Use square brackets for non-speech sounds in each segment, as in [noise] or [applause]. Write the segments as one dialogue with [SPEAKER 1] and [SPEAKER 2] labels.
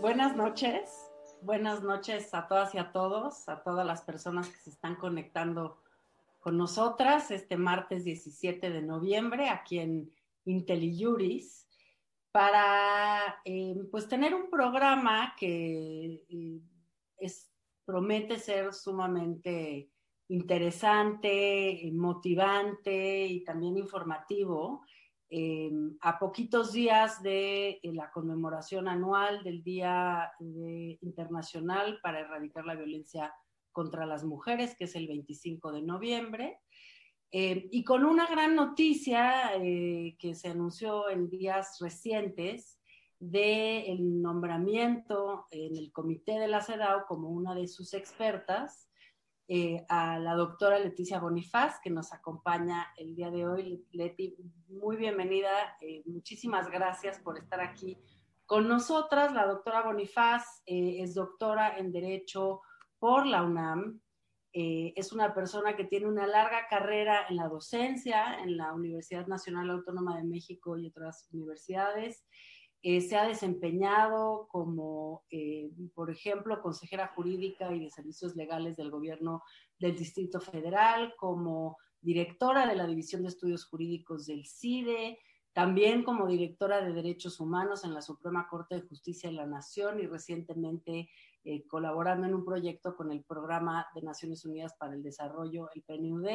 [SPEAKER 1] Buenas noches, buenas noches a todas y a todos, a todas las personas que se están conectando con nosotras este martes 17 de noviembre aquí en IntelliJuris para eh, pues tener un programa que eh, es, promete ser sumamente interesante, motivante y también informativo. Eh, a poquitos días de la conmemoración anual del Día Internacional para Erradicar la Violencia contra las Mujeres, que es el 25 de noviembre. Eh, y con una gran noticia eh, que se anunció en días recientes del nombramiento en el comité de la CEDAW como una de sus expertas eh, a la doctora Leticia Bonifaz, que nos acompaña el día de hoy. Leti, muy bienvenida, muchísimas gracias por estar aquí con nosotras. La doctora Bonifaz es doctora en Derecho por la UNAM, eh, es una persona que tiene una larga carrera en la docencia en la Universidad Nacional Autónoma de México y otras universidades. Eh, se ha desempeñado como, eh, por ejemplo, consejera jurídica y de servicios legales del gobierno del Distrito Federal, como directora de la División de Estudios Jurídicos del CIDE, también como directora de Derechos Humanos en la Suprema Corte de Justicia de la Nación y recientemente eh, colaborando en un proyecto con el Programa de Naciones Unidas para el Desarrollo, el PNUD.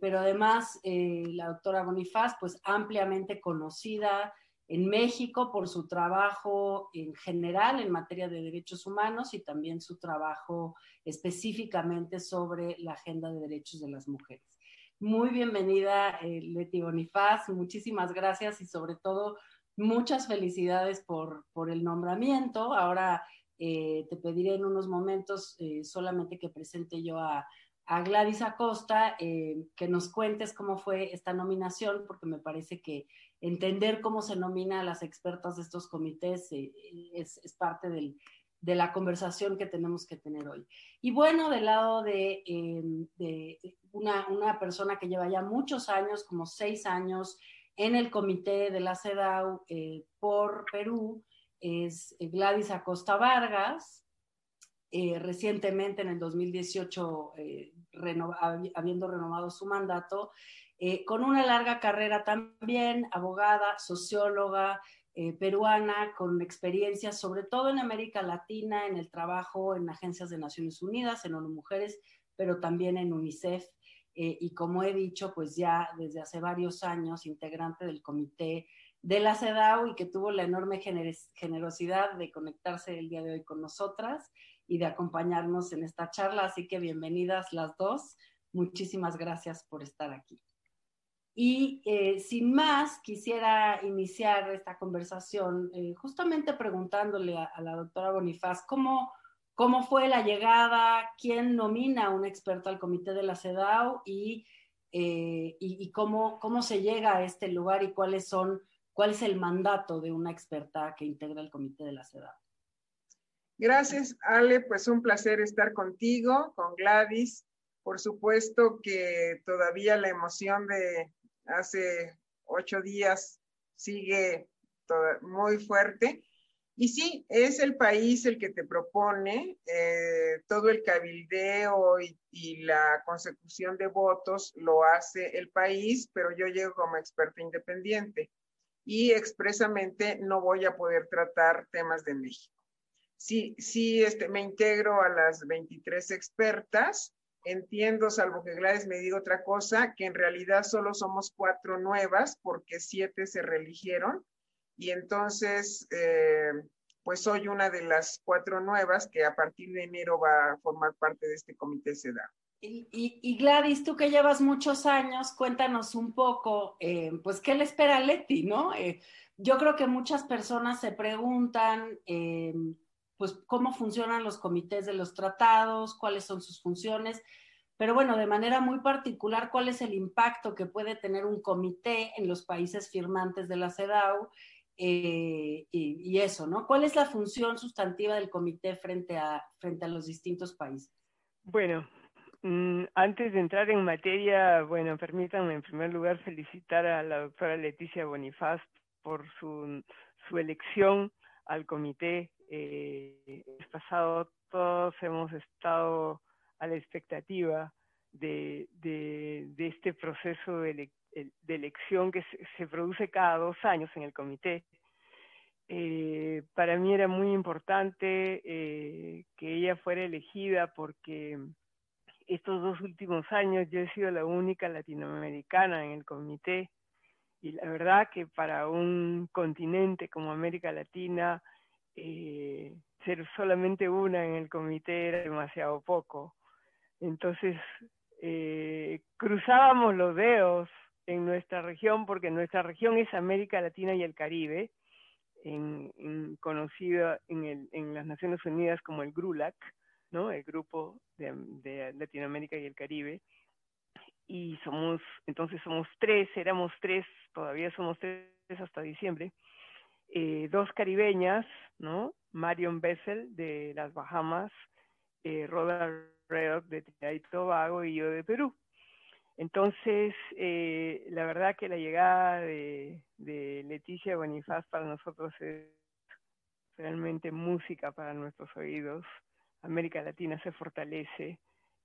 [SPEAKER 1] Pero además, la doctora Bonifaz, pues ampliamente conocida en México por su trabajo en general en materia de derechos humanos y también su trabajo específicamente sobre la agenda de derechos de las mujeres. Muy bienvenida, Leti Bonifaz, muchísimas gracias y sobre todo muchas felicidades por, por el nombramiento. Ahora eh, te pediré en unos momentos eh, solamente que presente yo a, Gladys Acosta, eh, que nos cuentes cómo fue esta nominación, porque me parece que entender cómo se nomina a las expertas de estos comités es, parte de la conversación que tenemos que tener hoy. Y bueno, del lado de, una, una, persona que lleva ya muchos años, como seis años, en el comité de la CEDAW por Perú, es Gladys Acosta Vargas, eh, recientemente en el 2018, eh, habiendo renovado su mandato, eh, con una larga carrera también, abogada, socióloga, peruana, con experiencia sobre todo en América Latina, en el trabajo en agencias de Naciones Unidas, en ONU Mujeres, pero también en UNICEF. y como he dicho, pues ya desde hace varios años, integrante del comité de la CEDAW y que tuvo la enorme generosidad de conectarse el día de hoy con nosotras y de acompañarnos en esta charla. Así que bienvenidas las dos. Muchísimas gracias por estar aquí. Y eh, sin más, quisiera iniciar esta conversación eh, justamente preguntándole a, la doctora Bonifaz cómo, cómo fue la llegada, quién nomina a un experto al comité de la CEDAW y, eh, y, y cómo, cómo se llega a este lugar y cuáles son ¿Cuál es el mandato de una experta que integra el comité de la CEDAW?
[SPEAKER 2] Gracias, Ale. Pues un placer estar contigo, con Gladys. Por supuesto que todavía la emoción de hace ocho días sigue muy fuerte. Y sí, es el país el que te propone eh, todo el cabildeo y, y, la consecución de votos lo hace el país, pero yo llego como experta independiente y expresamente no voy a poder tratar temas de México. Sí, sí, este, me integro a las 23 expertas. Entiendo, salvo que Gladys me diga otra cosa, que en realidad solo somos cuatro nuevas porque siete se reeligieron. Y entonces, eh, pues soy una de las cuatro nuevas que a partir de enero va a formar parte de este comité SEDA.
[SPEAKER 1] Y, Gladys, tú que llevas muchos años, cuéntanos un poco, eh, pues, ¿qué le espera a Leti, no? Eh, yo creo que muchas personas se preguntan, eh, pues, cómo funcionan los comités de los tratados, cuáles son sus funciones, pero bueno, de manera muy particular, cuál es el impacto que puede tener un comité en los países firmantes de la CEDAW y, y, eso, ¿no? ¿Cuál es la función sustantiva del comité frente a, frente a los distintos países?
[SPEAKER 3] Bueno, mm, antes de entrar en materia, bueno, permítanme en primer lugar felicitar a la doctora Leticia Bonifaz por su, su elección al comité. Eh, el pasado todos hemos estado a la expectativa de, de, este proceso de, elección que se, produce cada dos años en el comité. Eh, para mí era muy importante eh, que ella fuera elegida porque estos dos últimos años yo he sido la única latinoamericana en el comité y la verdad que para un continente como América Latina eh, ser solamente una en el comité era demasiado poco. Entonces eh, cruzábamos los dedos en nuestra región, porque nuestra región es América Latina y el Caribe, conocida en, en, las Naciones Unidas como el GRULAC, el Grupo de, Latinoamérica y el Caribe. Y somos, entonces somos tres, éramos tres, todavía somos tres hasta diciembre, eh, dos caribeñas, ¿no? Marion Bessel de las Bahamas, eh, Roda de Trinidad y Tobago y yo de Perú. Entonces, eh, la verdad que la llegada de, Leticia Bonifaz para nosotros es realmente música para nuestros oídos. América Latina se fortalece,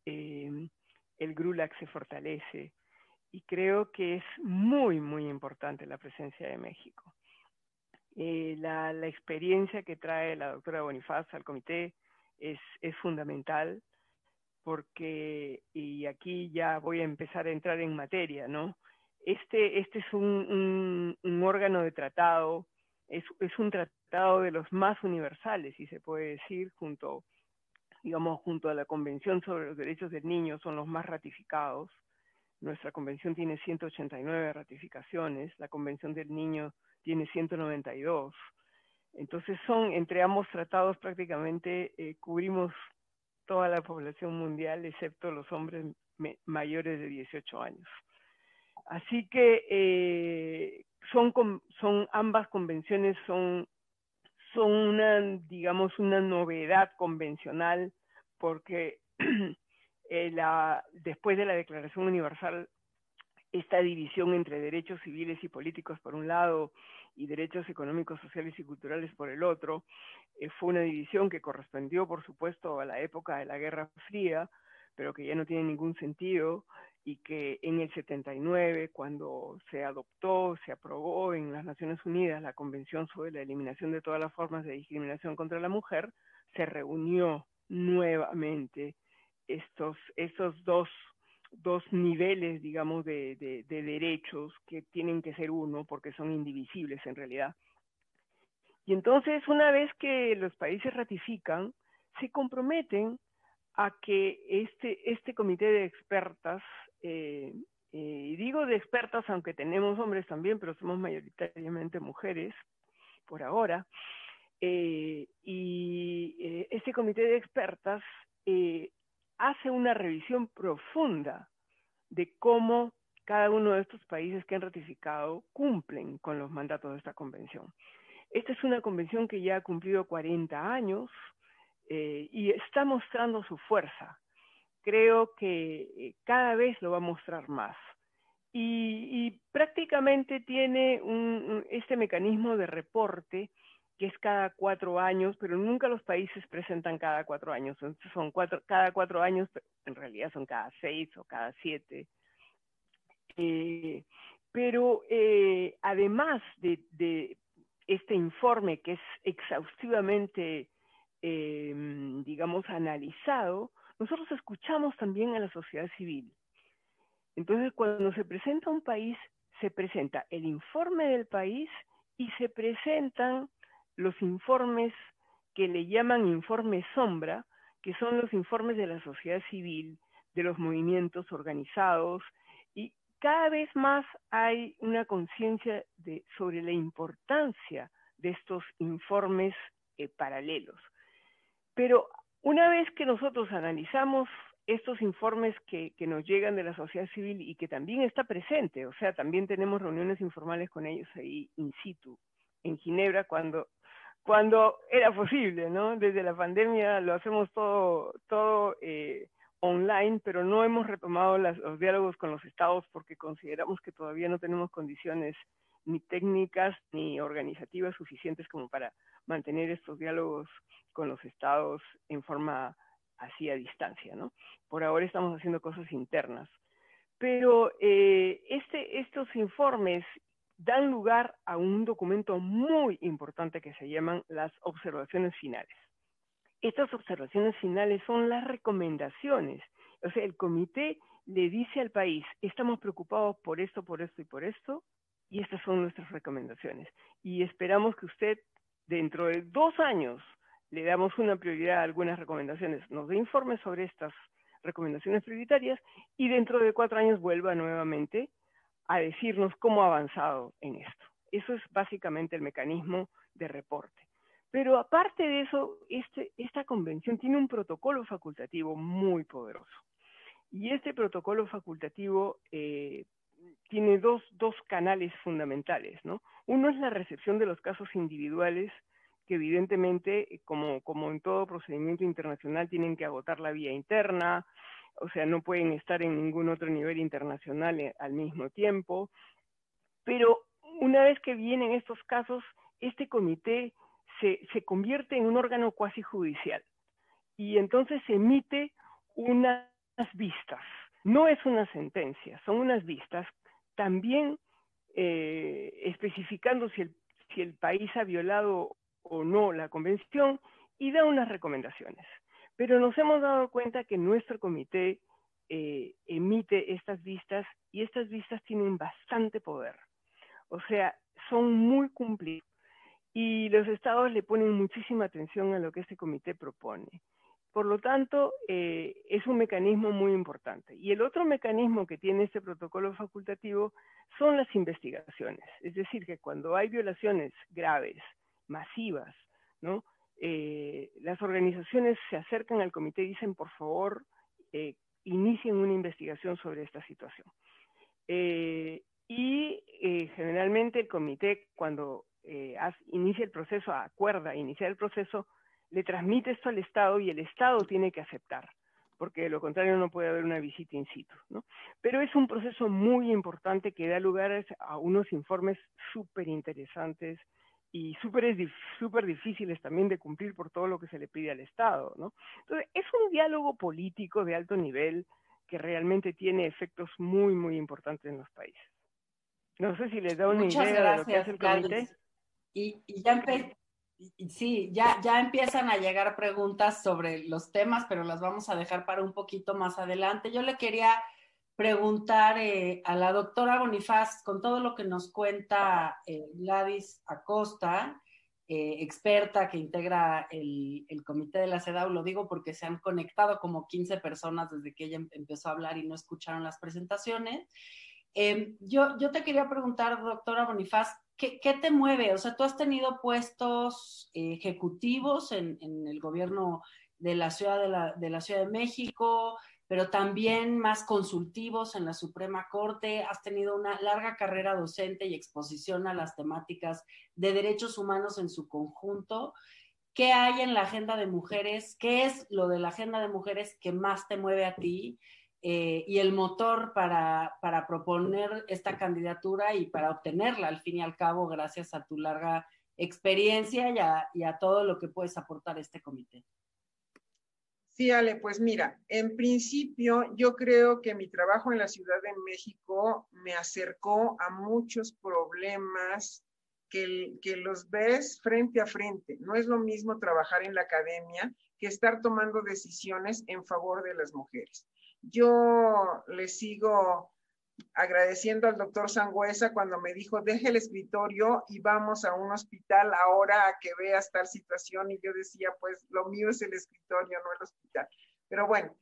[SPEAKER 3] eh, el GRULAC se fortalece y creo que es muy, muy importante la presencia de México. Eh, la, experiencia que trae la doctora Bonifaz al comité es, es fundamental porque, y aquí ya voy a empezar a entrar en materia, ¿no? Este, este es un, un, órgano de tratado, es, es, un tratado de los más universales, si se puede decir, junto, digamos, junto a la Convención sobre los Derechos del Niño, son los más ratificados. Nuestra convención tiene 189 ratificaciones, la Convención del Niño tiene 192. Entonces son, entre ambos tratados prácticamente eh, cubrimos toda la población mundial, excepto los hombres mayores de 18 años. Así que eh, son, son ambas convenciones son, son una, digamos, una novedad convencional porque [clears throat] eh, la, después de la Declaración Universal, esta división entre derechos civiles y políticos por un lado y derechos económicos, sociales y culturales por el otro, eh, fue una división que correspondió, por supuesto, a la época de la Guerra Fría, pero que ya no tiene ningún sentido y que en el 79, cuando se adoptó, se aprobó en las Naciones Unidas la Convención sobre la Eliminación de todas las formas de discriminación contra la mujer, se reunió nuevamente estos, estos dos, dos niveles, digamos, de, de derechos que tienen que ser uno porque son indivisibles en realidad. Y entonces, una vez que los países ratifican, se comprometen a que este, este comité de expertas, eh, eh, digo de expertas aunque tenemos hombres también, pero somos mayoritariamente mujeres por ahora, eh, y este comité de expertas hace una revisión profunda de cómo cada uno de estos países que han ratificado cumplen con los mandatos de esta convención. Esta es una convención que ya ha cumplido 40 años eh, y está mostrando su fuerza. Creo que eh, cada vez lo va a mostrar más. Y, prácticamente tiene este mecanismo de reporte que es cada cuatro años, pero nunca los países presentan cada cuatro años. Son cuatro, cada cuatro años, en realidad son cada seis o cada siete. Eh, pero además de, este informe que es exhaustivamente, em, digamos, analizado, nosotros escuchamos también a la sociedad civil. Entonces, cuando se presenta un país, se presenta el informe del país y se presentan los informes que le llaman informe sombra, que son los informes de la sociedad civil, de los movimientos organizados, cada vez más hay una conciencia sobre la importancia de estos informes eh, paralelos. Pero una vez que nosotros analizamos estos informes que, nos llegan de la sociedad civil y que también está presente, o sea, también tenemos reuniones informales con ellos ahí in situ, en Ginebra, cuando, cuando era posible, ¿no? Desde la pandemia lo hacemos todo, todo eh, online, pero no hemos retomado los diálogos con los estados porque consideramos que todavía no tenemos condiciones ni técnicas ni organizativas suficientes como para mantener estos diálogos con los estados en forma así a distancia, ¿no? Por ahora estamos haciendo cosas internas. Pero eh, este, estos informes dan lugar a un documento muy importante que se llaman las observaciones finales. Estas observaciones finales son las recomendaciones. O sea, el comité le dice al país, estamos preocupados por esto, por esto y por esto, y estas son nuestras recomendaciones. Y esperamos que usted, dentro de dos años, le damos una prioridad a algunas recomendaciones, nos dé informes sobre estas recomendaciones prioritarias y dentro de cuatro años vuelva nuevamente a decirnos cómo ha avanzado en esto. Eso es básicamente el mecanismo de reporte. Pero aparte de eso, este, esta convención tiene un protocolo facultativo muy poderoso. Y este protocolo facultativo eh, tiene dos, dos, canales fundamentales, ¿no? Uno es la recepción de los casos individuales, que evidentemente, como, como en todo procedimiento internacional, tienen que agotar la vía interna, o sea, no pueden estar en ningún otro nivel internacional eh, al mismo tiempo. Pero una vez que vienen estos casos, este comité se, se convierte en un órgano cuasi judicial y entonces emite unas vistas. No es una sentencia, son unas vistas también eh, especificando si el, si el país ha violado o no la convención y da unas recomendaciones. Pero nos hemos dado cuenta que nuestro comité eh, emite estas vistas y estas vistas tienen bastante poder. O sea, son muy cumplidas y los estados le ponen muchísima atención a lo que este comité propone. Por lo tanto, eh, es un mecanismo muy importante. Y el otro mecanismo que tiene este protocolo facultativo son las investigaciones. Es decir, que cuando hay violaciones graves, masivas, ¿no? Eh, las organizaciones se acercan al comité y dicen, por favor, eh, inicien una investigación sobre esta situación. Eh, y generalmente el comité, cuando inicia el proceso, acuerda iniciar el proceso, le transmite esto al Estado y el Estado tiene que aceptar, porque de lo contrario no puede haber una visita in situ. ¿no? Pero es un proceso muy importante que da lugar a unos informes súper interesantes, y súper super difíciles también de cumplir por todo lo que se le pide al Estado, ¿no? Entonces, es un diálogo político de alto nivel que realmente tiene efectos muy, muy importantes en los países. No sé si les da una idea de lo que hace el comité.
[SPEAKER 1] Y, y ya sí, ya, ya empiezan a llegar preguntas sobre los temas, pero las vamos a dejar para un poquito más adelante. Yo le quería preguntar eh, a la doctora Bonifaz, con todo lo que nos cuenta eh, Gladys Acosta, eh, experta que integra el, comité de la CEDAW, lo digo porque se han conectado como 15 personas desde que ella em, empezó a hablar y no escucharon las presentaciones. Em, yo, yo te quería preguntar, doctora Bonifaz, ¿qué, te mueve? O sea, tú has tenido puestos ejecutivos en, el gobierno de la Ciudad de la Ciudad de México, pero también más consultivos en la Suprema Corte. Has tenido una larga carrera docente y exposición a las temáticas de derechos humanos en su conjunto. ¿Qué hay en la agenda de mujeres? ¿Qué es lo de la agenda de mujeres que más te mueve a ti? Eh, y el motor para, para, proponer esta candidatura y para obtenerla, al fin y al cabo, gracias a tu larga experiencia y a, y a todo lo que puedes aportar a este comité.
[SPEAKER 2] Sí, Ale, pues mira, en principio yo creo que mi trabajo en la Ciudad de México me acercó a muchos problemas que, que, los ves frente a frente. No es lo mismo trabajar en la academia que estar tomando decisiones en favor de las mujeres. Yo le sigo agradeciendo al doctor Sangüesa cuando me dijo, deje el escritorio y vamos a un hospital ahora a que veas tal situación. Y yo decía, pues lo mío es el escritorio, no el hospital. Pero bueno,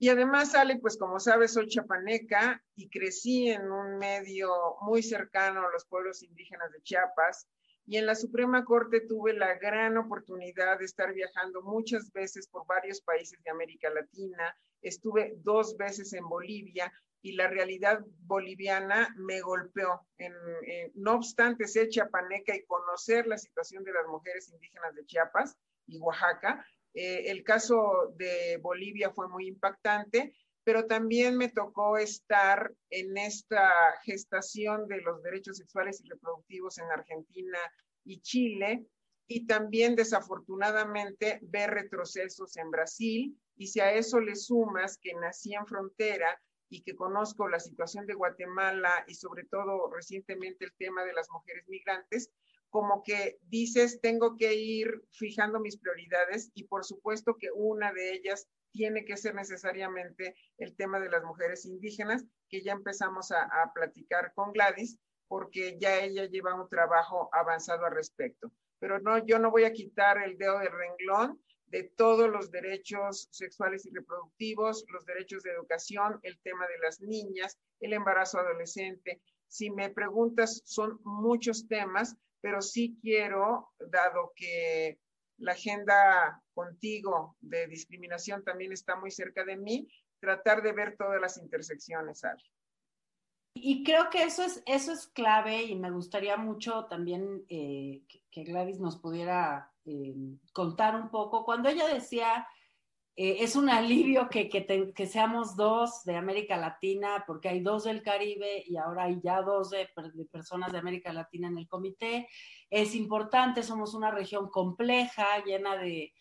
[SPEAKER 2] y además, Ale, pues como sabes, soy chapaneca y crecí en un medio muy cercano a los pueblos indígenas de Chiapas. Y en la Suprema Corte tuve la gran oportunidad de estar viajando muchas veces por varios países de América Latina. Estuve dos veces en Bolivia y la realidad boliviana me golpeó. no obstante ser chiapaneca y conocer la situación de las mujeres indígenas de Chiapas y Oaxaca, Eh, el caso de Bolivia fue muy impactante, pero también me tocó estar en esta gestación de los derechos sexuales y reproductivos en Argentina y Chile, y también desafortunadamente ver retrocesos en Brasil. Y si a eso le sumas que nací en frontera y que conozco la situación de Guatemala y sobre todo recientemente el tema de las mujeres migrantes, como que dices, tengo que ir fijando mis prioridades y por supuesto que una de ellas tiene que ser necesariamente el tema de las mujeres indígenas, que ya empezamos a, platicar con Gladys, porque ya ella lleva un trabajo avanzado al respecto. Pero no, yo no voy a quitar el dedo del renglón de todos los derechos sexuales y reproductivos, los derechos de educación, el tema de las niñas, el embarazo adolescente. Si me preguntas, son muchos temas, pero sí quiero, dado que la agenda contigo de discriminación también está muy cerca de mí, tratar de ver todas las intersecciones, Ari.
[SPEAKER 1] Y creo que eso es, eso es clave y me gustaría mucho también eh, que, Gladys nos pudiera eh, contar un poco. Cuando ella decía, eh, es un alivio que, que, seamos dos de América Latina, porque hay dos del Caribe y ahora hay ya dos de, de, personas de América Latina en el comité. Es importante, somos una región compleja, llena de,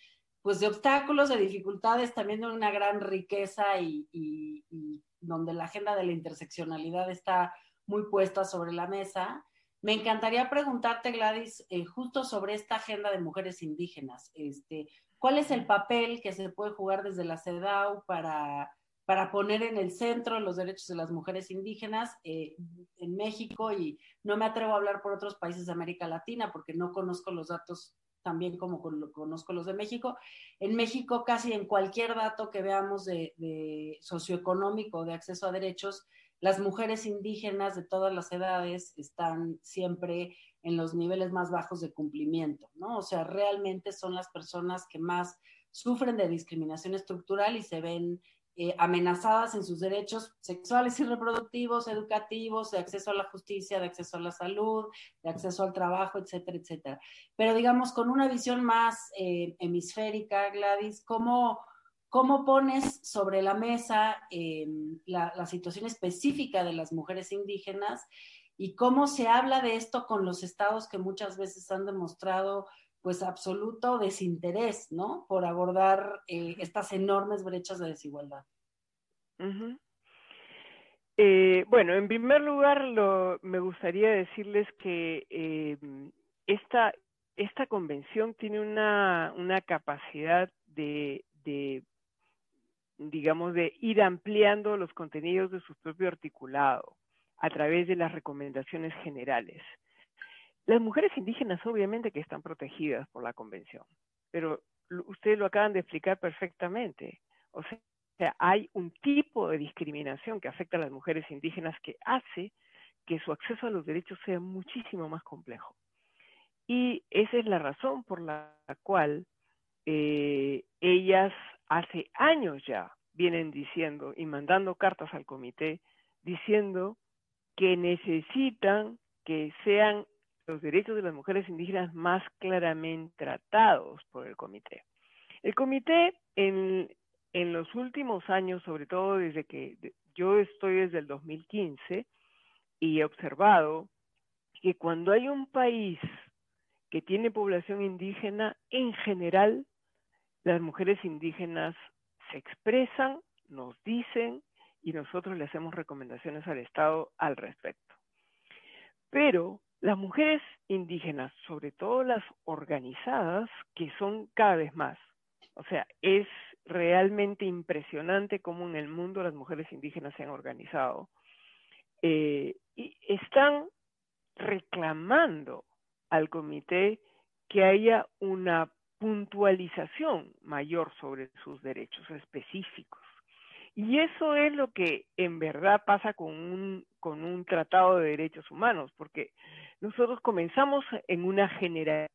[SPEAKER 1] pues, de obstáculos, de dificultades, también de una gran riqueza y, y, y donde la agenda de la interseccionalidad está muy puesta sobre la mesa. Me encantaría preguntarte, Gladys, eh, justo sobre esta agenda de mujeres indígenas. Este, ¿Cuál es el papel que se puede jugar desde la CEDAW para, para poner en el centro los derechos de las mujeres indígenas eh, en México? Y no me atrevo a hablar por otros países de América Latina porque no conozco los datos también como conozco los de México. En México, casi en cualquier dato que veamos de, de socioeconómico, de acceso a derechos, las mujeres indígenas de todas las edades están siempre en los niveles más bajos de cumplimiento, ¿no? O sea, realmente son las personas que más sufren de discriminación estructural y se ven eh, amenazadas en sus derechos sexuales y reproductivos, educativos, de acceso a la justicia, de acceso a la salud, de acceso al trabajo, etcétera, etcétera. Pero digamos, con una visión más eh, hemisférica, Gladys, ¿cómo, ¿cómo, pones sobre la mesa em, la, situación específica de las mujeres indígenas y cómo se habla de esto con los estados que muchas veces han demostrado pues absoluto desinterés, ¿no? Por abordar eh, estas enormes brechas de desigualdad.
[SPEAKER 3] Eh, bueno, en primer lugar, me gustaría decirles que eh, esta, esta convención tiene una, una capacidad de, digamos, de ir ampliando los contenidos de su propio articulado a través de las recomendaciones generales. Las mujeres indígenas obviamente que están protegidas por la convención, pero ustedes lo acaban de explicar perfectamente. O sea, hay un tipo de discriminación que afecta a las mujeres indígenas que hace que su acceso a los derechos sea muchísimo más complejo. Y esa es la razón por la cual eh, ellas hace años ya vienen diciendo y mandando cartas al comité diciendo que necesitan que sean los derechos de las mujeres indígenas más claramente tratados por el comité. El comité en, los últimos años, sobre todo desde que yo estoy desde el 2015 y he observado que cuando hay un país que tiene población indígena, en general las mujeres indígenas se expresan, nos dicen y nosotros le hacemos recomendaciones al Estado al respecto. Pero las mujeres indígenas, sobre todo las organizadas, que son cada vez más. O sea, es realmente impresionante cómo en el mundo las mujeres indígenas se han organizado. Eh, y están reclamando al comité que haya una puntualización mayor sobre sus derechos específicos. Y eso es lo que en verdad pasa con un, con un tratado de derechos humanos, porque nosotros comenzamos en una generación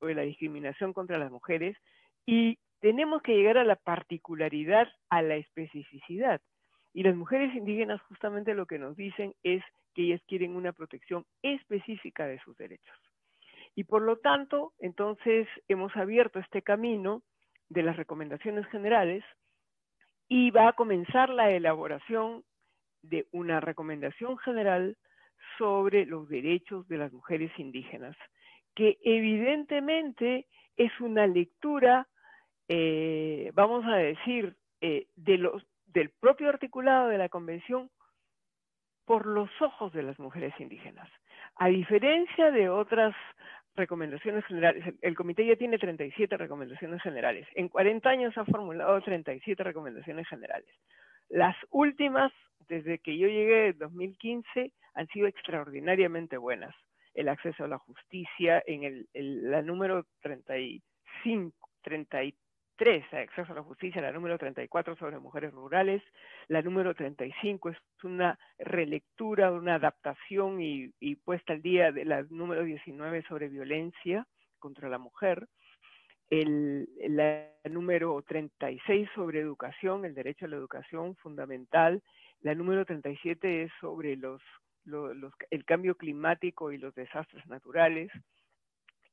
[SPEAKER 3] sobre la discriminación contra las mujeres y tenemos que llegar a la particularidad, a la especificidad. Y las mujeres indígenas justamente lo que nos dicen es que ellas quieren una protección específica de sus derechos. Y por lo tanto, entonces hemos abierto este camino de las recomendaciones generales y va a comenzar la elaboración de una recomendación general sobre los derechos de las mujeres indígenas, que evidentemente es una lectura, eh, vamos a decir, eh, de los, del propio articulado de la Convención por los ojos de las mujeres indígenas. A diferencia de otras recomendaciones generales, el, comité ya tiene 37 recomendaciones generales. En 40 años ha formulado 37 recomendaciones generales. Las últimas, desde que yo llegué en 2015, han sido extraordinariamente buenas. El acceso a la justicia, en el, la número 35, 33 acceso a la justicia, la número 34 sobre mujeres rurales, la número 35 es una relectura, una adaptación y, puesta al día de la número 19 sobre violencia contra la mujer, el, la número 36 sobre educación, el derecho a la educación fundamental, la número 37 es sobre los, los, el cambio climático y los desastres naturales,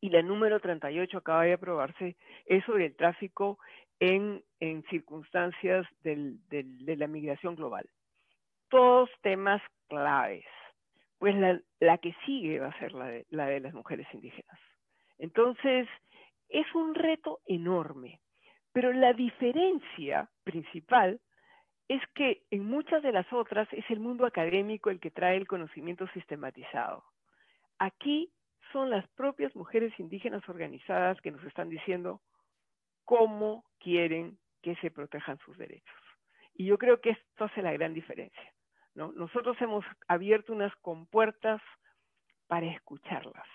[SPEAKER 3] y la número 38 acaba de aprobarse, es sobre el tráfico en, en circunstancias del, de la migración global. Todos temas claves. Pues la, la que sigue va a ser la de, la de las mujeres indígenas. Entonces, es un reto enorme, pero la diferencia principal es que en muchas de las otras es el mundo académico el que trae el conocimiento sistematizado. Aquí son las propias mujeres indígenas organizadas que nos están diciendo cómo quieren que se protejan sus derechos. Y yo creo que esto hace la gran diferencia. ¿no? Nosotros hemos abierto unas compuertas para escucharlas.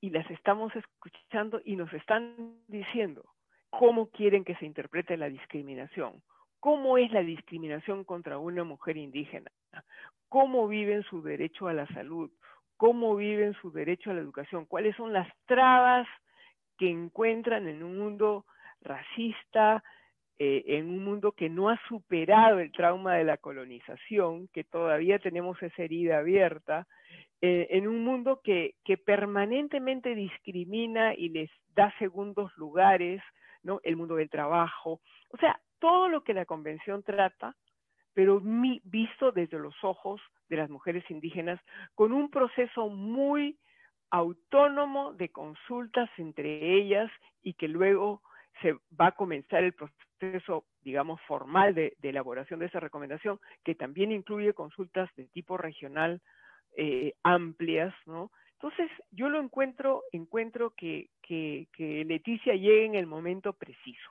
[SPEAKER 3] Y las estamos escuchando y nos están diciendo cómo quieren que se interprete la discriminación, cómo es la discriminación contra una mujer indígena, cómo viven su derecho a la salud, cómo viven su derecho a la educación, cuáles son las trabas que encuentran en un mundo racista, eh, en un mundo que no ha superado el trauma de la colonización, que todavía tenemos esa herida abierta, eh, en un mundo que, que, permanentemente discrimina y les da segundos lugares, ¿no? El mundo del trabajo, o sea, todo lo que la convención trata pero visto desde los ojos de las mujeres indígenas, con un proceso muy autónomo de consultas entre ellas y que luego se va a comenzar el proceso, digamos, formal de, elaboración de esa recomendación, que también incluye consultas de tipo regional eh, amplias, ¿no? Entonces, yo lo encuentro, encuentro que, que, que Leticia llegue en el momento preciso.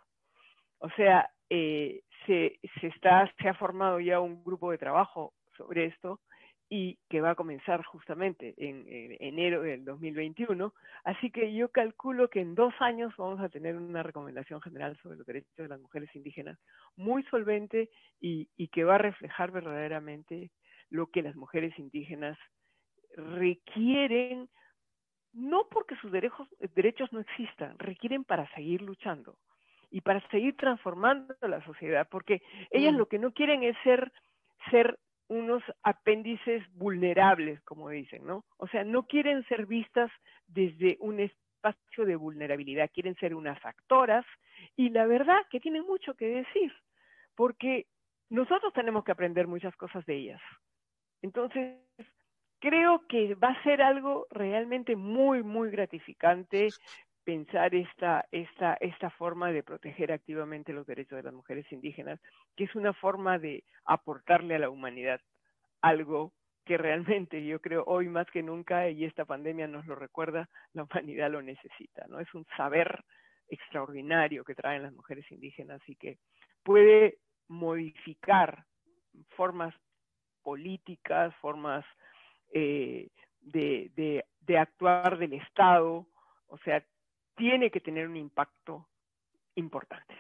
[SPEAKER 3] O sea, eh, se, se, está, se ha formado ya un grupo de trabajo sobre esto y que va a comenzar justamente en, enero del 2021. Así que yo calculo que en dos años vamos a tener una recomendación general sobre los derechos de las mujeres indígenas muy solvente y, y que va a reflejar verdaderamente lo que las mujeres indígenas requieren, no porque sus derechos, derechos no existan, requieren para seguir luchando y para seguir transformando la sociedad, porque ellas mm. lo que no quieren es ser, ser unos apéndices vulnerables, como dicen, ¿no? O sea, no quieren ser vistas desde un espacio de vulnerabilidad, quieren ser unas actoras y la verdad que tienen mucho que decir, porque nosotros tenemos que aprender muchas cosas de ellas. Entonces, creo que va a ser algo realmente muy, muy gratificante pensar esta, esta, esta forma de proteger activamente los derechos de las mujeres indígenas, que es una forma de aportarle a la humanidad algo que realmente yo creo hoy más que nunca, y esta pandemia nos lo recuerda, la humanidad lo necesita, ¿no? Es un saber extraordinario que traen las mujeres indígenas y que puede modificar formas políticas, formas eh, de, de, de actuar del Estado, o sea, tiene que tener un impacto importante.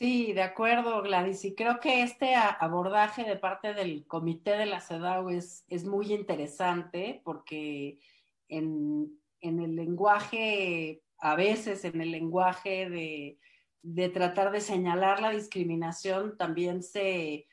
[SPEAKER 1] Sí, de acuerdo, Gladys. Y creo que este abordaje de parte del comité de la CEDAW es, es muy interesante porque en, el lenguaje, a veces en el lenguaje de, de tratar de señalar la discriminación, también se,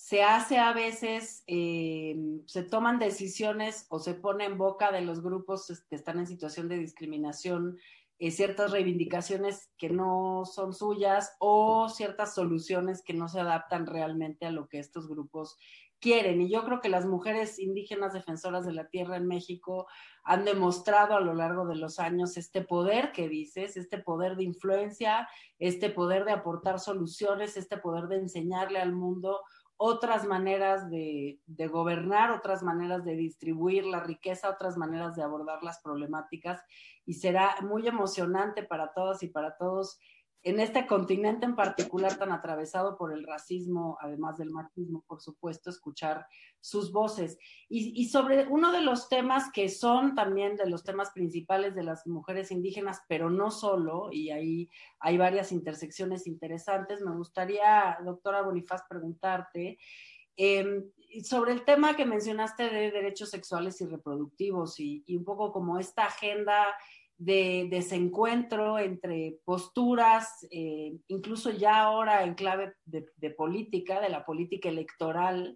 [SPEAKER 1] se hace a veces, eh, se toman decisiones o se pone en boca de los grupos que están en situación de discriminación eh, ciertas reivindicaciones que no son suyas o ciertas soluciones que no se adaptan realmente a lo que estos grupos quieren. Y yo creo que las mujeres indígenas defensoras de la tierra en México han demostrado a lo largo de los años este poder que dices, este poder de influencia, este poder de aportar soluciones, este poder de enseñarle al mundo otras maneras de, gobernar, otras maneras de distribuir la riqueza, otras maneras de abordar las problemáticas. Y será muy emocionante para todas y para todos en este continente en particular tan atravesado por el racismo, además del machismo, por supuesto, escuchar sus voces. Y, sobre uno de los temas que son también de los temas principales de las mujeres indígenas, pero no solo, y ahí hay varias intersecciones interesantes, me gustaría, doctora Bonifaz, preguntarte. Em, sobre el tema que mencionaste de derechos sexuales y reproductivos y, y un poco como esta agenda de desencuentro entre posturas, eh, incluso ya ahora en clave de, política, de la política electoral,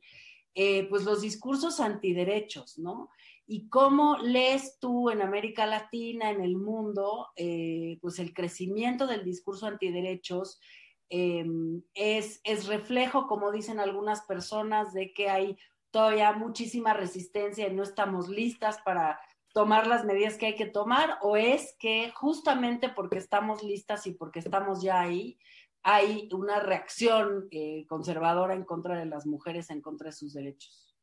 [SPEAKER 1] eh, pues los discursos antiderechos, ¿no? Y cómo lees tú en América Latina, en el mundo, eh, pues el crecimiento del discurso antiderechos es, es reflejo, como dicen algunas personas, de que hay todavía muchísima resistencia y no estamos listas para tomar las medidas que hay que tomar o es que justamente porque estamos listas y porque estamos ya ahí, hay una reacción eh, conservadora en contra de las mujeres, en contra de sus derechos?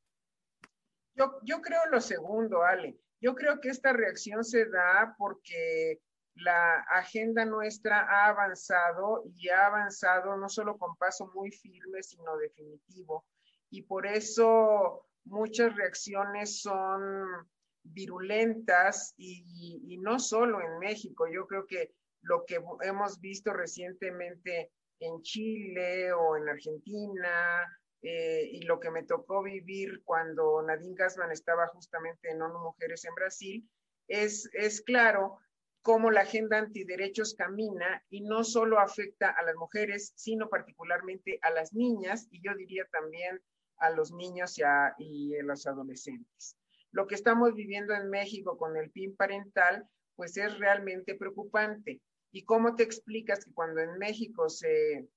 [SPEAKER 2] Yo, yo creo lo segundo, Ale. Yo creo que esta reacción se da porque la agenda nuestra ha avanzado y ha avanzado no solo con paso muy firme, sino definitivo. Y por eso muchas reacciones son virulentas y, no solo en México, yo creo que lo que hemos visto recientemente en Chile o en Argentina eh, y lo que me tocó vivir cuando Nadine Gassman estaba justamente en ONU Mujeres en Brasil, es, es claro cómo la agenda antiderechos camina y no solo afecta a las mujeres, sino particularmente a las niñas y yo diría también a los niños y a, y a los adolescentes. Lo que estamos viviendo en México con el PIN parental, pues es realmente preocupante. ¿Y cómo te explicas que cuando en México se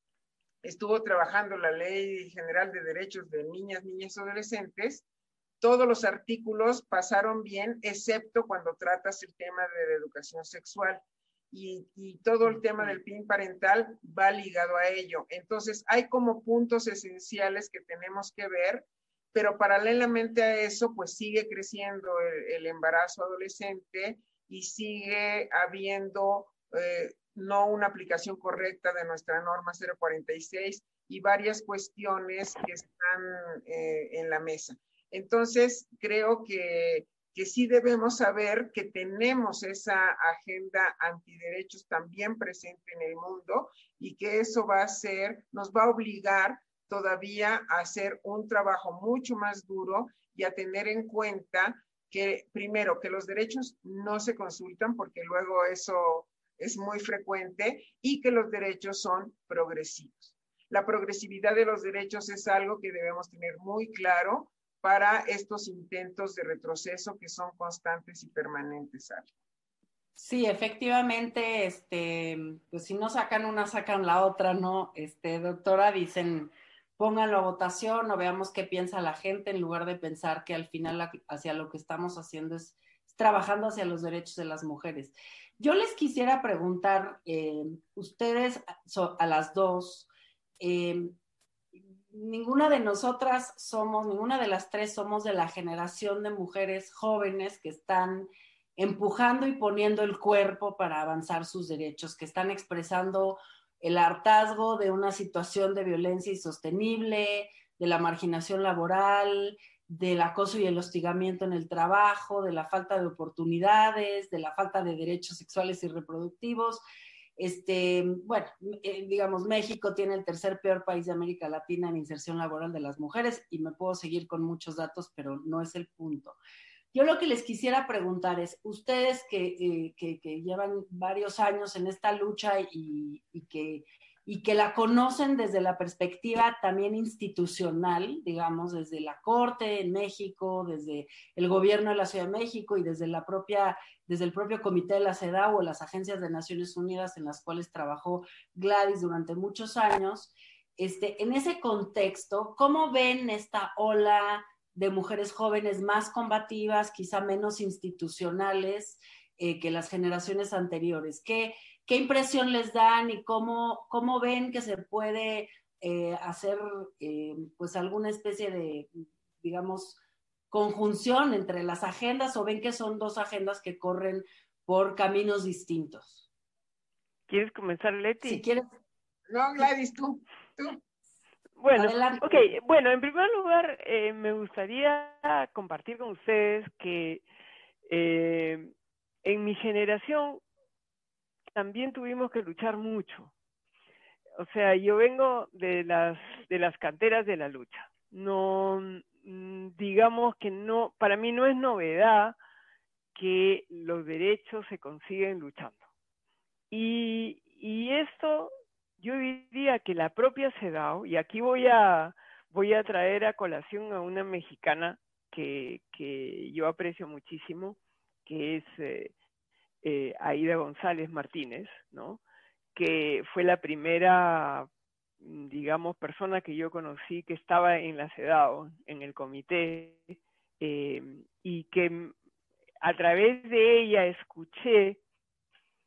[SPEAKER 2] estuvo trabajando la Ley General de Derechos de Niñas, Niñas y Adolescentes, todos los artículos pasaron bien, excepto cuando tratas el tema de educación sexual. Y, y, todo el tema del PIN parental va ligado a ello. Entonces, hay como puntos esenciales que tenemos que ver pero paralelamente a eso, pues sigue creciendo el, embarazo adolescente y sigue habiendo eh, no una aplicación correcta de nuestra norma 046 y varias cuestiones que están eh, en la mesa. Entonces, creo que, que sí debemos saber que tenemos esa agenda antiderechos también presente en el mundo y que eso va a ser, nos va a obligar todavía a hacer un trabajo mucho más duro y a tener en cuenta que, primero, que los derechos no se consultan, porque luego eso es muy frecuente, y que los derechos son progresivos. La progresividad de los derechos es algo que debemos tener muy claro para estos intentos de retroceso que son constantes y permanentes.
[SPEAKER 1] Sí, efectivamente, este, pues si no sacan una, sacan la otra, ¿no? Este, doctora, dicen pónganlo a votación o veamos qué piensa la gente en lugar de pensar que al final hacia lo que estamos haciendo es, trabajando hacia los derechos de las mujeres. Yo les quisiera preguntar, eh, ustedes a las dos, eh, ninguna de nosotras somos, ninguna de las tres somos de la generación de mujeres jóvenes que están empujando y poniendo el cuerpo para avanzar sus derechos, que están expresando el hartazgo de una situación de violencia insostenible, de la marginación laboral, del acoso y el hostigamiento en el trabajo, de la falta de oportunidades, de la falta de derechos sexuales y reproductivos. Este, bueno, eh, digamos, México tiene el tercer peor país de América Latina en inserción laboral de las mujeres y me puedo seguir con muchos datos, pero no es el punto. Yo lo que les quisiera preguntar es, ustedes que, eh, llevan varios años en esta lucha y, que y que la conocen desde la perspectiva también institucional, digamos, desde la Corte en México, desde el gobierno de la Ciudad de México y desde la propia, desde el propio comité de la CEDAW o las agencias de Naciones Unidas en las cuales trabajó Gladys durante muchos años. Este, en ese contexto, ¿cómo ven esta ola de mujeres jóvenes más combativas, quizá menos institucionales eh, que las generaciones anteriores? ¿Qué, ¿Qué impresión les dan y cómo, cómo ven que se puede eh, hacer eh, pues alguna especie de, digamos, conjunción entre las agendas o ven que son dos agendas que corren por caminos distintos?
[SPEAKER 3] ¿Quieres comenzar, Leti?
[SPEAKER 1] Si quieres.
[SPEAKER 2] No, Gladys, tú, tú.
[SPEAKER 3] Bueno, bueno, en primer lugar, eh, me gustaría compartir con ustedes que en mi generación también tuvimos que luchar mucho. O sea, yo vengo de las, de las canteras de la lucha. No, mm, digamos que no, para mí no es novedad que los derechos se consiguen luchando. Y, y esto, yo diría que la propia CEDAW, y aquí voy a, voy a traer a colación a una mexicana que, que yo aprecio muchísimo, que es eh, eh, Aida González Martínez, ¿no? que fue la primera, digamos, persona que yo conocí que estaba en la CEDAW, en el comité, eh, y que a través de ella escuché,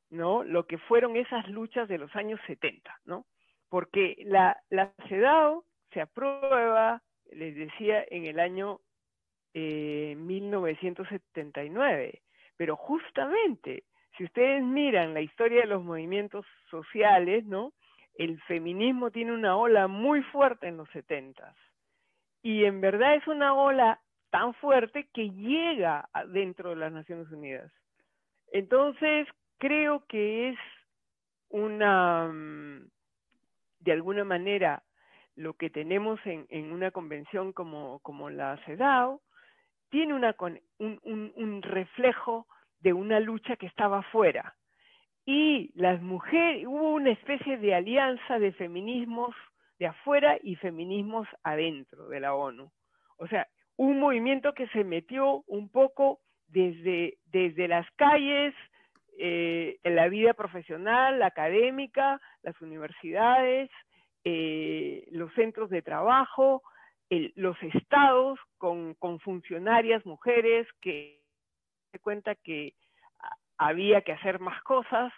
[SPEAKER 3] ¿no? Lo que fueron esas luchas de los años 70, ¿no? Porque la, la CEDAW se aprueba, les decía, en el año 1979 eh, pero justamente, si ustedes miran la historia de los movimientos sociales, ¿no? El feminismo tiene una ola muy fuerte en los setentas. Y en verdad es una ola tan fuerte que llega dentro de las Naciones Unidas. Entonces, creo que es una, mm, de alguna manera, lo que tenemos en, una convención como, la CEDAW, tiene una, un, un, un reflejo de una lucha que estaba afuera. Y las mujeres, hubo una especie de alianza de feminismos de afuera y feminismos adentro de la ONU. O sea, un movimiento que se metió un poco desde, desde las calles, eh, en la vida profesional, académica, las universidades, eh, los centros de trabajo, los estados con, funcionarias mujeres que se cuenta que había que hacer más cosas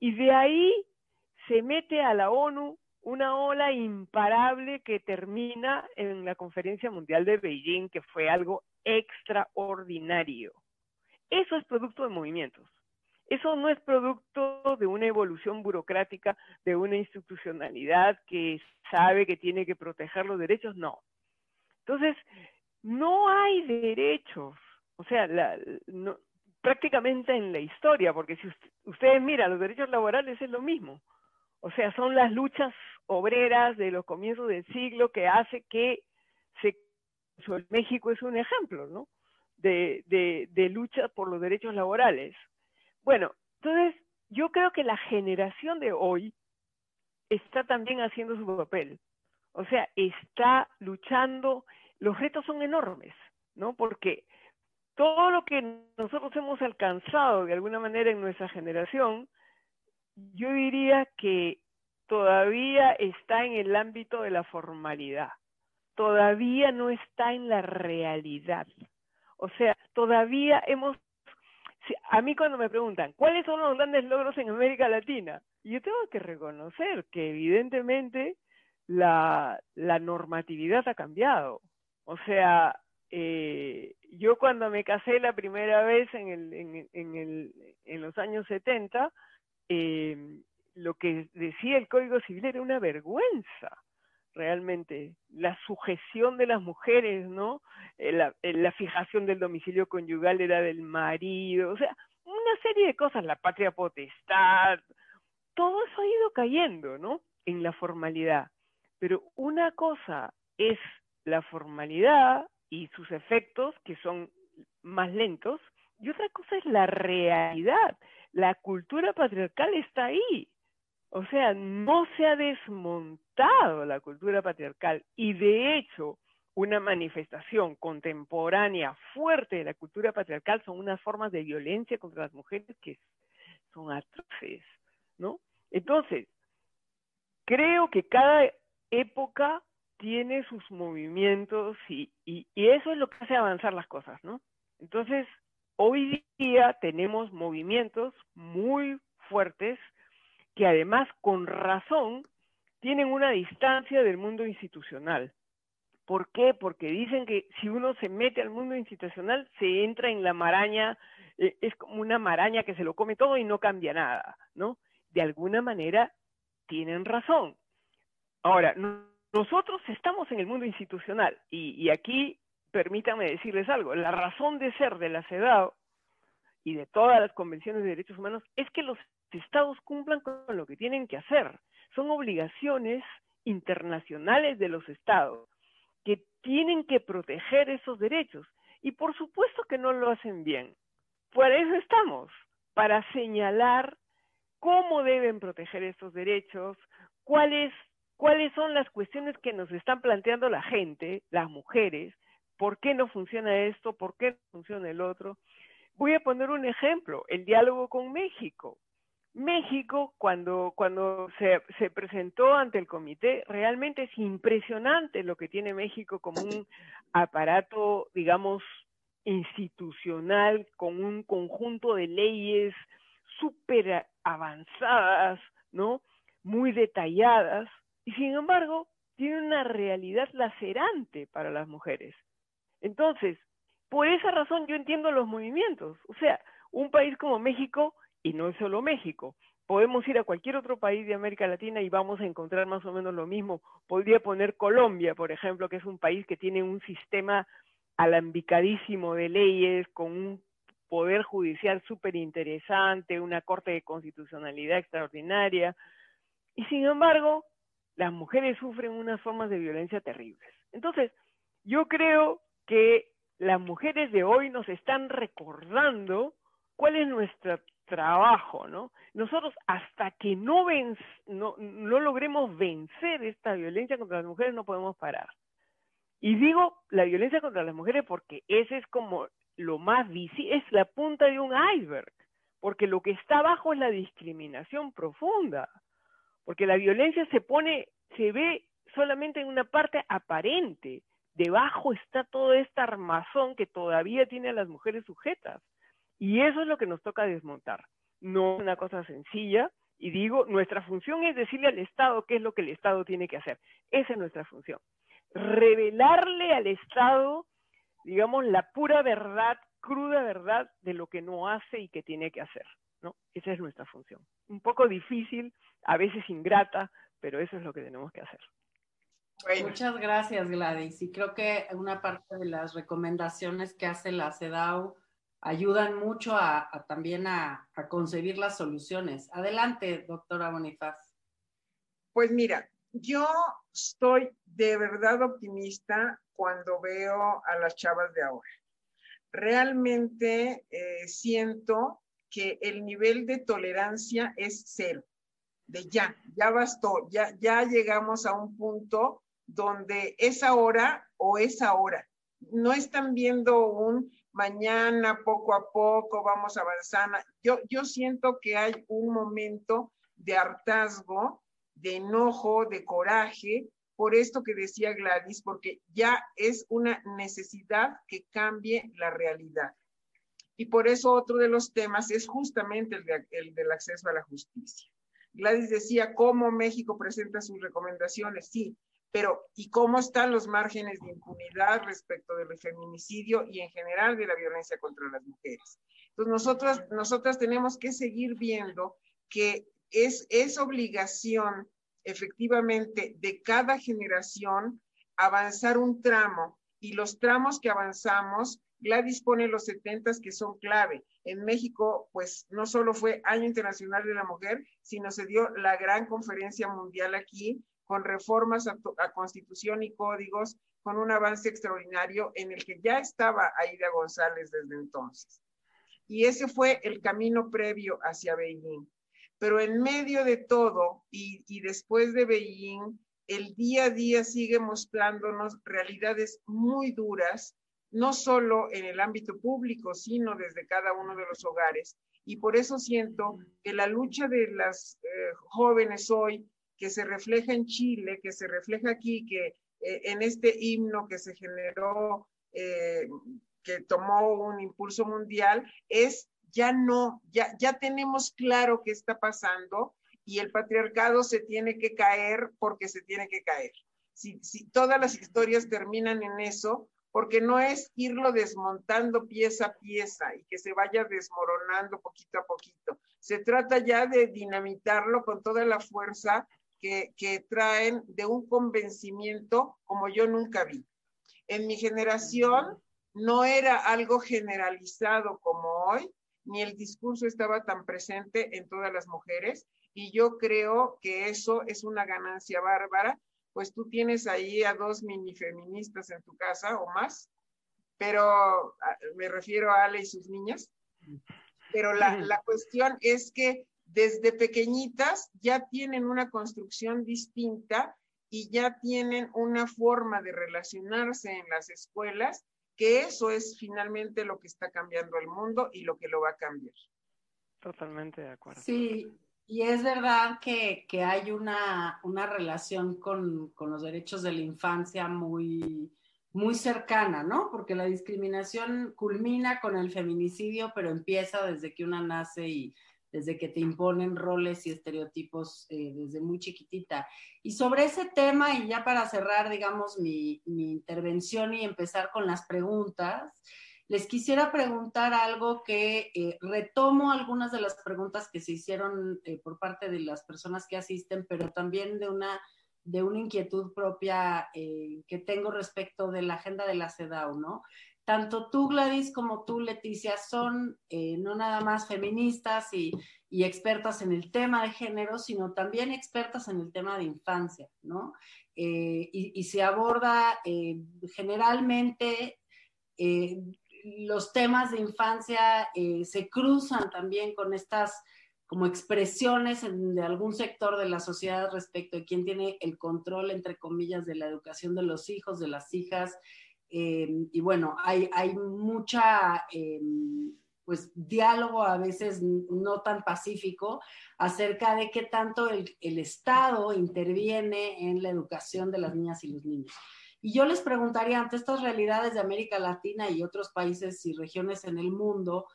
[SPEAKER 3] y de ahí se mete a la ONU una ola imparable que termina en la Conferencia Mundial de Beijing, que fue algo extraordinario. Eso es producto de movimientos. Eso no es producto de una evolución burocrática, de una institucionalidad que sabe que tiene que proteger los derechos, no. Entonces, no hay derechos, o sea, prácticamente en la historia, porque si ustedes miran, los derechos laborales es lo mismo. O sea, son las luchas obreras de los comienzos del siglo que hace que se, México es un ejemplo, ¿no? De, de lucha por los derechos laborales. Bueno, entonces yo creo que la generación de hoy está también haciendo su papel. O sea, está luchando, los retos son enormes, ¿no? Porque todo lo que nosotros hemos alcanzado de alguna manera en nuestra generación, yo diría que todavía está en el ámbito de la formalidad, todavía no está en la realidad. O sea, todavía hemos, a mí cuando me preguntan, ¿cuáles son los grandes logros en América Latina? Yo tengo que reconocer que evidentemente la, normatividad ha cambiado. O sea, eh, yo cuando me casé la primera vez en, el, en, el, en los años 70, eh, lo que decía el Código Civil era una vergüenza, realmente. La sujeción de las mujeres, ¿no? Eh, la, eh, la fijación del domicilio conyugal era del marido, o sea, una serie de cosas, la patria potestad, todo eso ha ido cayendo, ¿no? En la formalidad. Pero una cosa es la formalidad y sus efectos, que son más lentos, y otra cosa es la realidad. La cultura patriarcal está ahí. O sea, no se ha desmontado la cultura patriarcal y de hecho una manifestación contemporánea fuerte de la cultura patriarcal son unas formas de violencia contra las mujeres que son atroces, ¿no? Entonces, creo que cada época tiene sus movimientos y, y, eso es lo que hace avanzar las cosas, ¿no? Entonces, hoy día tenemos movimientos muy fuertes que además con razón tienen una distancia del mundo institucional. ¿Por qué? Porque dicen que si uno se mete al mundo institucional, se entra en la maraña, eh, es como una maraña que se lo come todo y no cambia nada, ¿no? De alguna manera tienen razón. Ahora, nosotros estamos en el mundo institucional y, y aquí permítanme decirles algo, la razón de ser de la CEDAW y de todas las convenciones de derechos humanos es que los estados cumplan con lo que tienen que hacer. Son obligaciones internacionales de los estados que tienen que proteger esos derechos. Y por supuesto que no lo hacen bien. Por eso estamos, para señalar cómo deben proteger esos derechos, cuáles, cuáles son las cuestiones que nos están planteando la gente, las mujeres, por qué no funciona esto, por qué no funciona el otro. Voy a poner un ejemplo, el diálogo con México. México, cuando, cuando se, se, presentó ante el comité, realmente es impresionante lo que tiene México como un aparato, digamos, institucional, con un conjunto de leyes súper avanzadas, ¿no? Muy detalladas, y sin embargo, tiene una realidad lacerante para las mujeres. Entonces, por esa razón yo entiendo los movimientos. O sea, un país como México y no es solo México. Podemos ir a cualquier otro país de América Latina y vamos a encontrar más o menos lo mismo. Podría poner Colombia, por ejemplo, que es un país que tiene un sistema alambicadísimo de leyes, con un poder judicial súper interesante, una corte de constitucionalidad extraordinaria. Y sin embargo, las mujeres sufren unas formas de violencia terribles. Entonces, yo creo que las mujeres de hoy nos están recordando cuál es nuestra trabajo, ¿no? Nosotros hasta que no, no, no logremos vencer esta violencia contra las mujeres no podemos parar. Y digo la violencia contra las mujeres porque ese es como lo más visible, es la punta de un iceberg, porque lo que está abajo es la discriminación profunda, porque la violencia se pone, se ve solamente en una parte aparente, debajo está todo este armazón que todavía tiene a las mujeres sujetas. Y eso es lo que nos toca desmontar. No es una cosa sencilla. Y digo, nuestra función es decirle al Estado qué es lo que el Estado tiene que hacer. Esa es nuestra función. Revelarle al Estado, digamos, la pura verdad, cruda verdad de lo que no hace y que tiene que hacer. ¿no? Esa es nuestra función. Un poco difícil, a veces ingrata, pero eso es lo que tenemos que hacer.
[SPEAKER 1] Muchas gracias, Gladys. Y creo que una parte de las recomendaciones que hace la CEDAW ayudan mucho a, también a, concebir las soluciones. Adelante, doctora Bonifaz.
[SPEAKER 2] Pues mira, yo estoy de verdad optimista cuando veo a las chavas de ahora. Realmente eh, siento que el nivel de tolerancia es cero, de ya, ya bastó, ya, ya llegamos a un punto donde es ahora o es ahora. No están viendo un mañana, poco a poco, vamos avanzando. Yo, yo siento que hay un momento de hartazgo, de enojo, de coraje, por esto que decía Gladys, porque ya es una necesidad que cambie la realidad. Y por eso otro de los temas es justamente el, el del acceso a la justicia. Gladys decía cómo México presenta sus recomendaciones. Sí, pero ¿y cómo están los márgenes de impunidad respecto del feminicidio y en general de la violencia contra las mujeres? Entonces, nosotros, nosotras tenemos que seguir viendo que es, es obligación efectivamente de cada generación avanzar un tramo y los tramos que avanzamos, Gladys pone los 70 que son clave. En México, pues no solo fue Año Internacional de la Mujer, sino se dio la gran conferencia mundial aquí, con reformas a, constitución y códigos, con un avance extraordinario en el que ya estaba Aida González desde entonces. Y ese fue el camino previo hacia Beijing. pero en medio de todo y, después de Beijing, el día a día sigue mostrándonos realidades muy duras, no solo en el ámbito público, sino desde cada uno de los hogares. Y por eso siento que la lucha de las eh, jóvenes hoy, que se refleja en Chile, que se refleja aquí, que eh, en este himno que se generó, eh, que tomó un impulso mundial, es ya no, ya, ya tenemos claro qué está pasando y el patriarcado se tiene que caer porque se tiene que caer. Si, si todas las historias terminan en eso, porque no es irlo desmontando pieza a pieza y que se vaya desmoronando poquito a poquito. Se trata ya de dinamitarlo con toda la fuerza que, que traen de un convencimiento como yo nunca vi. En mi generación no era algo generalizado como hoy, ni el discurso estaba tan presente en todas las mujeres, y yo creo que eso es una ganancia bárbara, pues tú tienes ahí a dos mini feministas en tu casa o más, pero ah, me refiero a Ale y sus niñas, pero la, la cuestión es que desde pequeñitas ya tienen una construcción distinta y ya tienen una forma de relacionarse en las escuelas, que eso es finalmente lo que está cambiando el mundo y lo que lo va a cambiar.
[SPEAKER 3] Totalmente de acuerdo.
[SPEAKER 1] Sí, y es verdad que, que hay una, una relación con, con, los derechos de la infancia muy, muy cercana, ¿no? Porque la discriminación culmina con el feminicidio, pero empieza desde que una nace y desde que te imponen roles y estereotipos eh, desde muy chiquitita. Y sobre ese tema, y ya para cerrar, digamos, mi, mi intervención y empezar con las preguntas, les quisiera preguntar algo que eh, retomo algunas de las preguntas que se hicieron eh, por parte de las personas que asisten, pero también de una, de una inquietud propia eh, que tengo respecto de la agenda de la CEDAW, ¿no? Tanto tú, Gladys, como tú, Leticia, son eh, no nada más feministas y, expertas en el tema de género, sino también expertas en el tema de infancia, ¿no? y, y, se aborda generalmente los temas de infancia eh, se cruzan también con estas como expresiones de algún sector de la sociedad respecto de quién tiene el control, entre comillas, de la educación de los hijos, de las hijas. Eh, y bueno, hay, hay mucha, eh, pues, diálogo a veces no tan pacífico acerca de qué tanto el, el Estado interviene en la educación de las niñas y los niños. Y yo les preguntaría, ante estas realidades de América Latina y otros países y regiones en el mundo,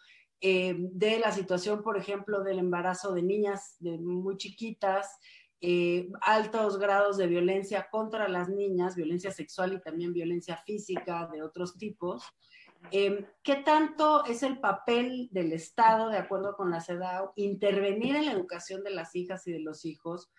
[SPEAKER 1] eh, de la situación, por ejemplo, del embarazo de niñas de muy chiquitas, eh, altos grados de violencia contra las niñas, violencia sexual y también violencia física de otros tipos. Eh, ¿Qué tanto es el papel del Estado, de acuerdo con la CEDAW, intervenir en la educación de las hijas y de los hijos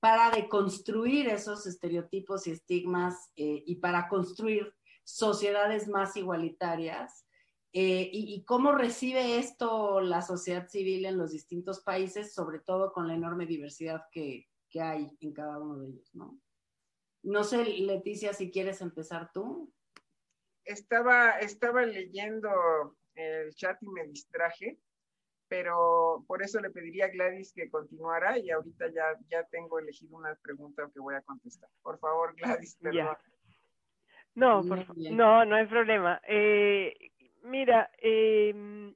[SPEAKER 1] para deconstruir esos estereotipos y estigmas eh, y para construir sociedades más igualitarias. Eh, y, y, cómo recibe esto la sociedad civil en los distintos países, sobre todo con la enorme diversidad que, que hay en cada uno de ellos, ¿no? No sé, Leticia, si quieres empezar tú.
[SPEAKER 2] Estaba, estaba leyendo el chat y me distraje pero por eso le pediría a Gladys que continuara y ahorita ya, ya tengo elegido una pregunta que voy a contestar. Por favor, Gladys, perdón.
[SPEAKER 3] No, no, no hay problema. Eh, mira, eh,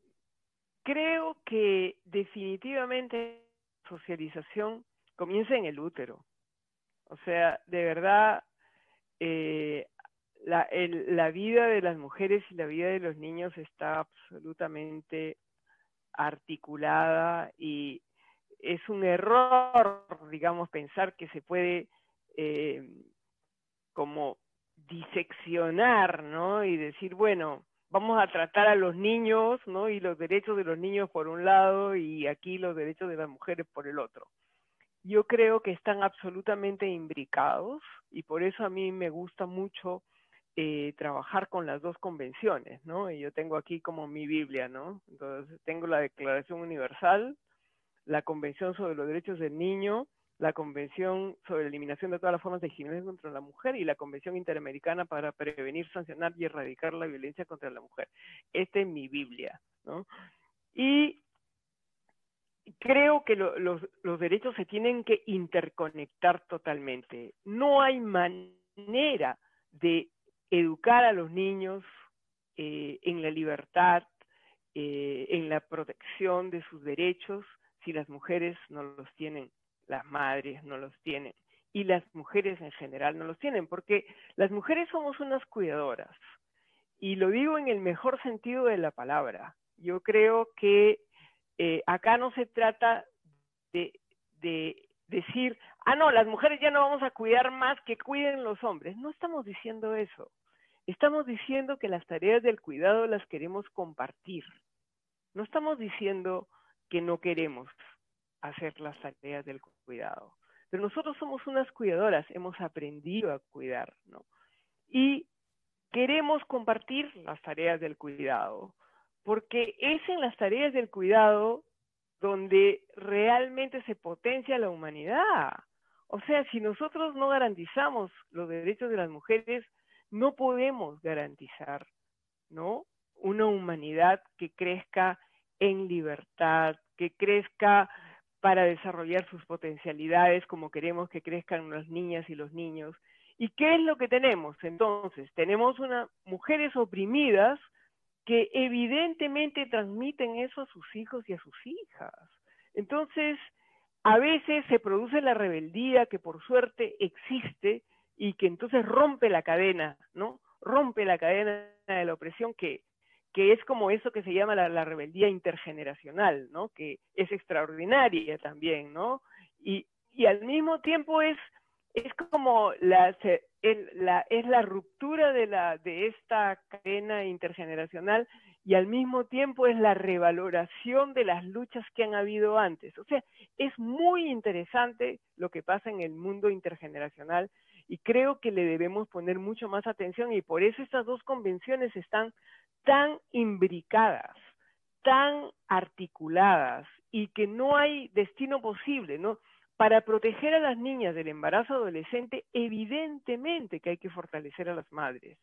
[SPEAKER 3] creo que definitivamente la socialización comienza en el útero. O sea, de verdad, eh, la, vida de las mujeres y la vida de los niños está absolutamente articulada y es un error, digamos, pensar que se puede eh, como diseccionar, ¿no? Y decir, bueno, vamos a tratar a los niños, ¿no? Y los derechos de los niños por un lado y aquí los derechos de las mujeres por el otro. Yo creo que están absolutamente imbricados y por eso a mí me gusta mucho eh, trabajar con las dos convenciones, ¿no? Y yo tengo aquí como mi Biblia, ¿no? Entonces tengo la Declaración Universal, la Convención sobre los Derechos del Niño, la Convención sobre la Eliminación de todas las formas de discriminación contra la mujer y la Convención Interamericana para prevenir, sancionar y erradicar la violencia contra la mujer. Esta es mi Biblia, ¿no? Y creo que los, derechos se tienen que interconectar totalmente. No hay manera de educar a los niños eh, en la libertad, eh, en la protección de sus derechos, si las mujeres no los tienen, las madres no los tienen, y las mujeres en general no los tienen, porque las mujeres somos unas cuidadoras, y lo digo en el mejor sentido de la palabra. Yo creo que eh, acá no se trata de, de decir, ah, no, las mujeres ya no vamos a cuidar más que cuiden los hombres. No estamos diciendo eso. Estamos diciendo que las tareas del cuidado las queremos compartir. No estamos diciendo que no queremos hacer las tareas del cuidado. Pero nosotros somos unas cuidadoras, hemos aprendido a cuidar, ¿no? Y queremos compartir las tareas del cuidado, porque es en las tareas del cuidado donde realmente se potencia la humanidad. O sea, si nosotros no garantizamos los derechos de las mujeres, no podemos garantizar, ¿no? Una humanidad que crezca en libertad, que crezca para desarrollar sus potencialidades como queremos que crezcan las niñas y los niños. ¿Y qué es lo que tenemos? Entonces, tenemos unas mujeres oprimidas que evidentemente transmiten eso a sus hijos y a sus hijas. Entonces, a veces se produce la rebeldía que por suerte existe y que entonces rompe la cadena, ¿no? Rompe la cadena de la opresión que, que es como eso que se llama la, rebeldía intergeneracional, ¿no? Que es extraordinaria también, ¿no? Y, y al mismo tiempo es, es como la, la, es la ruptura de, la, de esta cadena intergeneracional y al mismo tiempo es la revaloración de las luchas que han habido antes. O sea, es muy interesante lo que pasa en el mundo intergeneracional y creo que le debemos poner mucho más atención y por eso estas dos convenciones están tan imbricadas, tan articuladas y que no hay destino posible, ¿no? Para proteger a las niñas del embarazo adolescente, evidentemente que hay que fortalecer a las madres,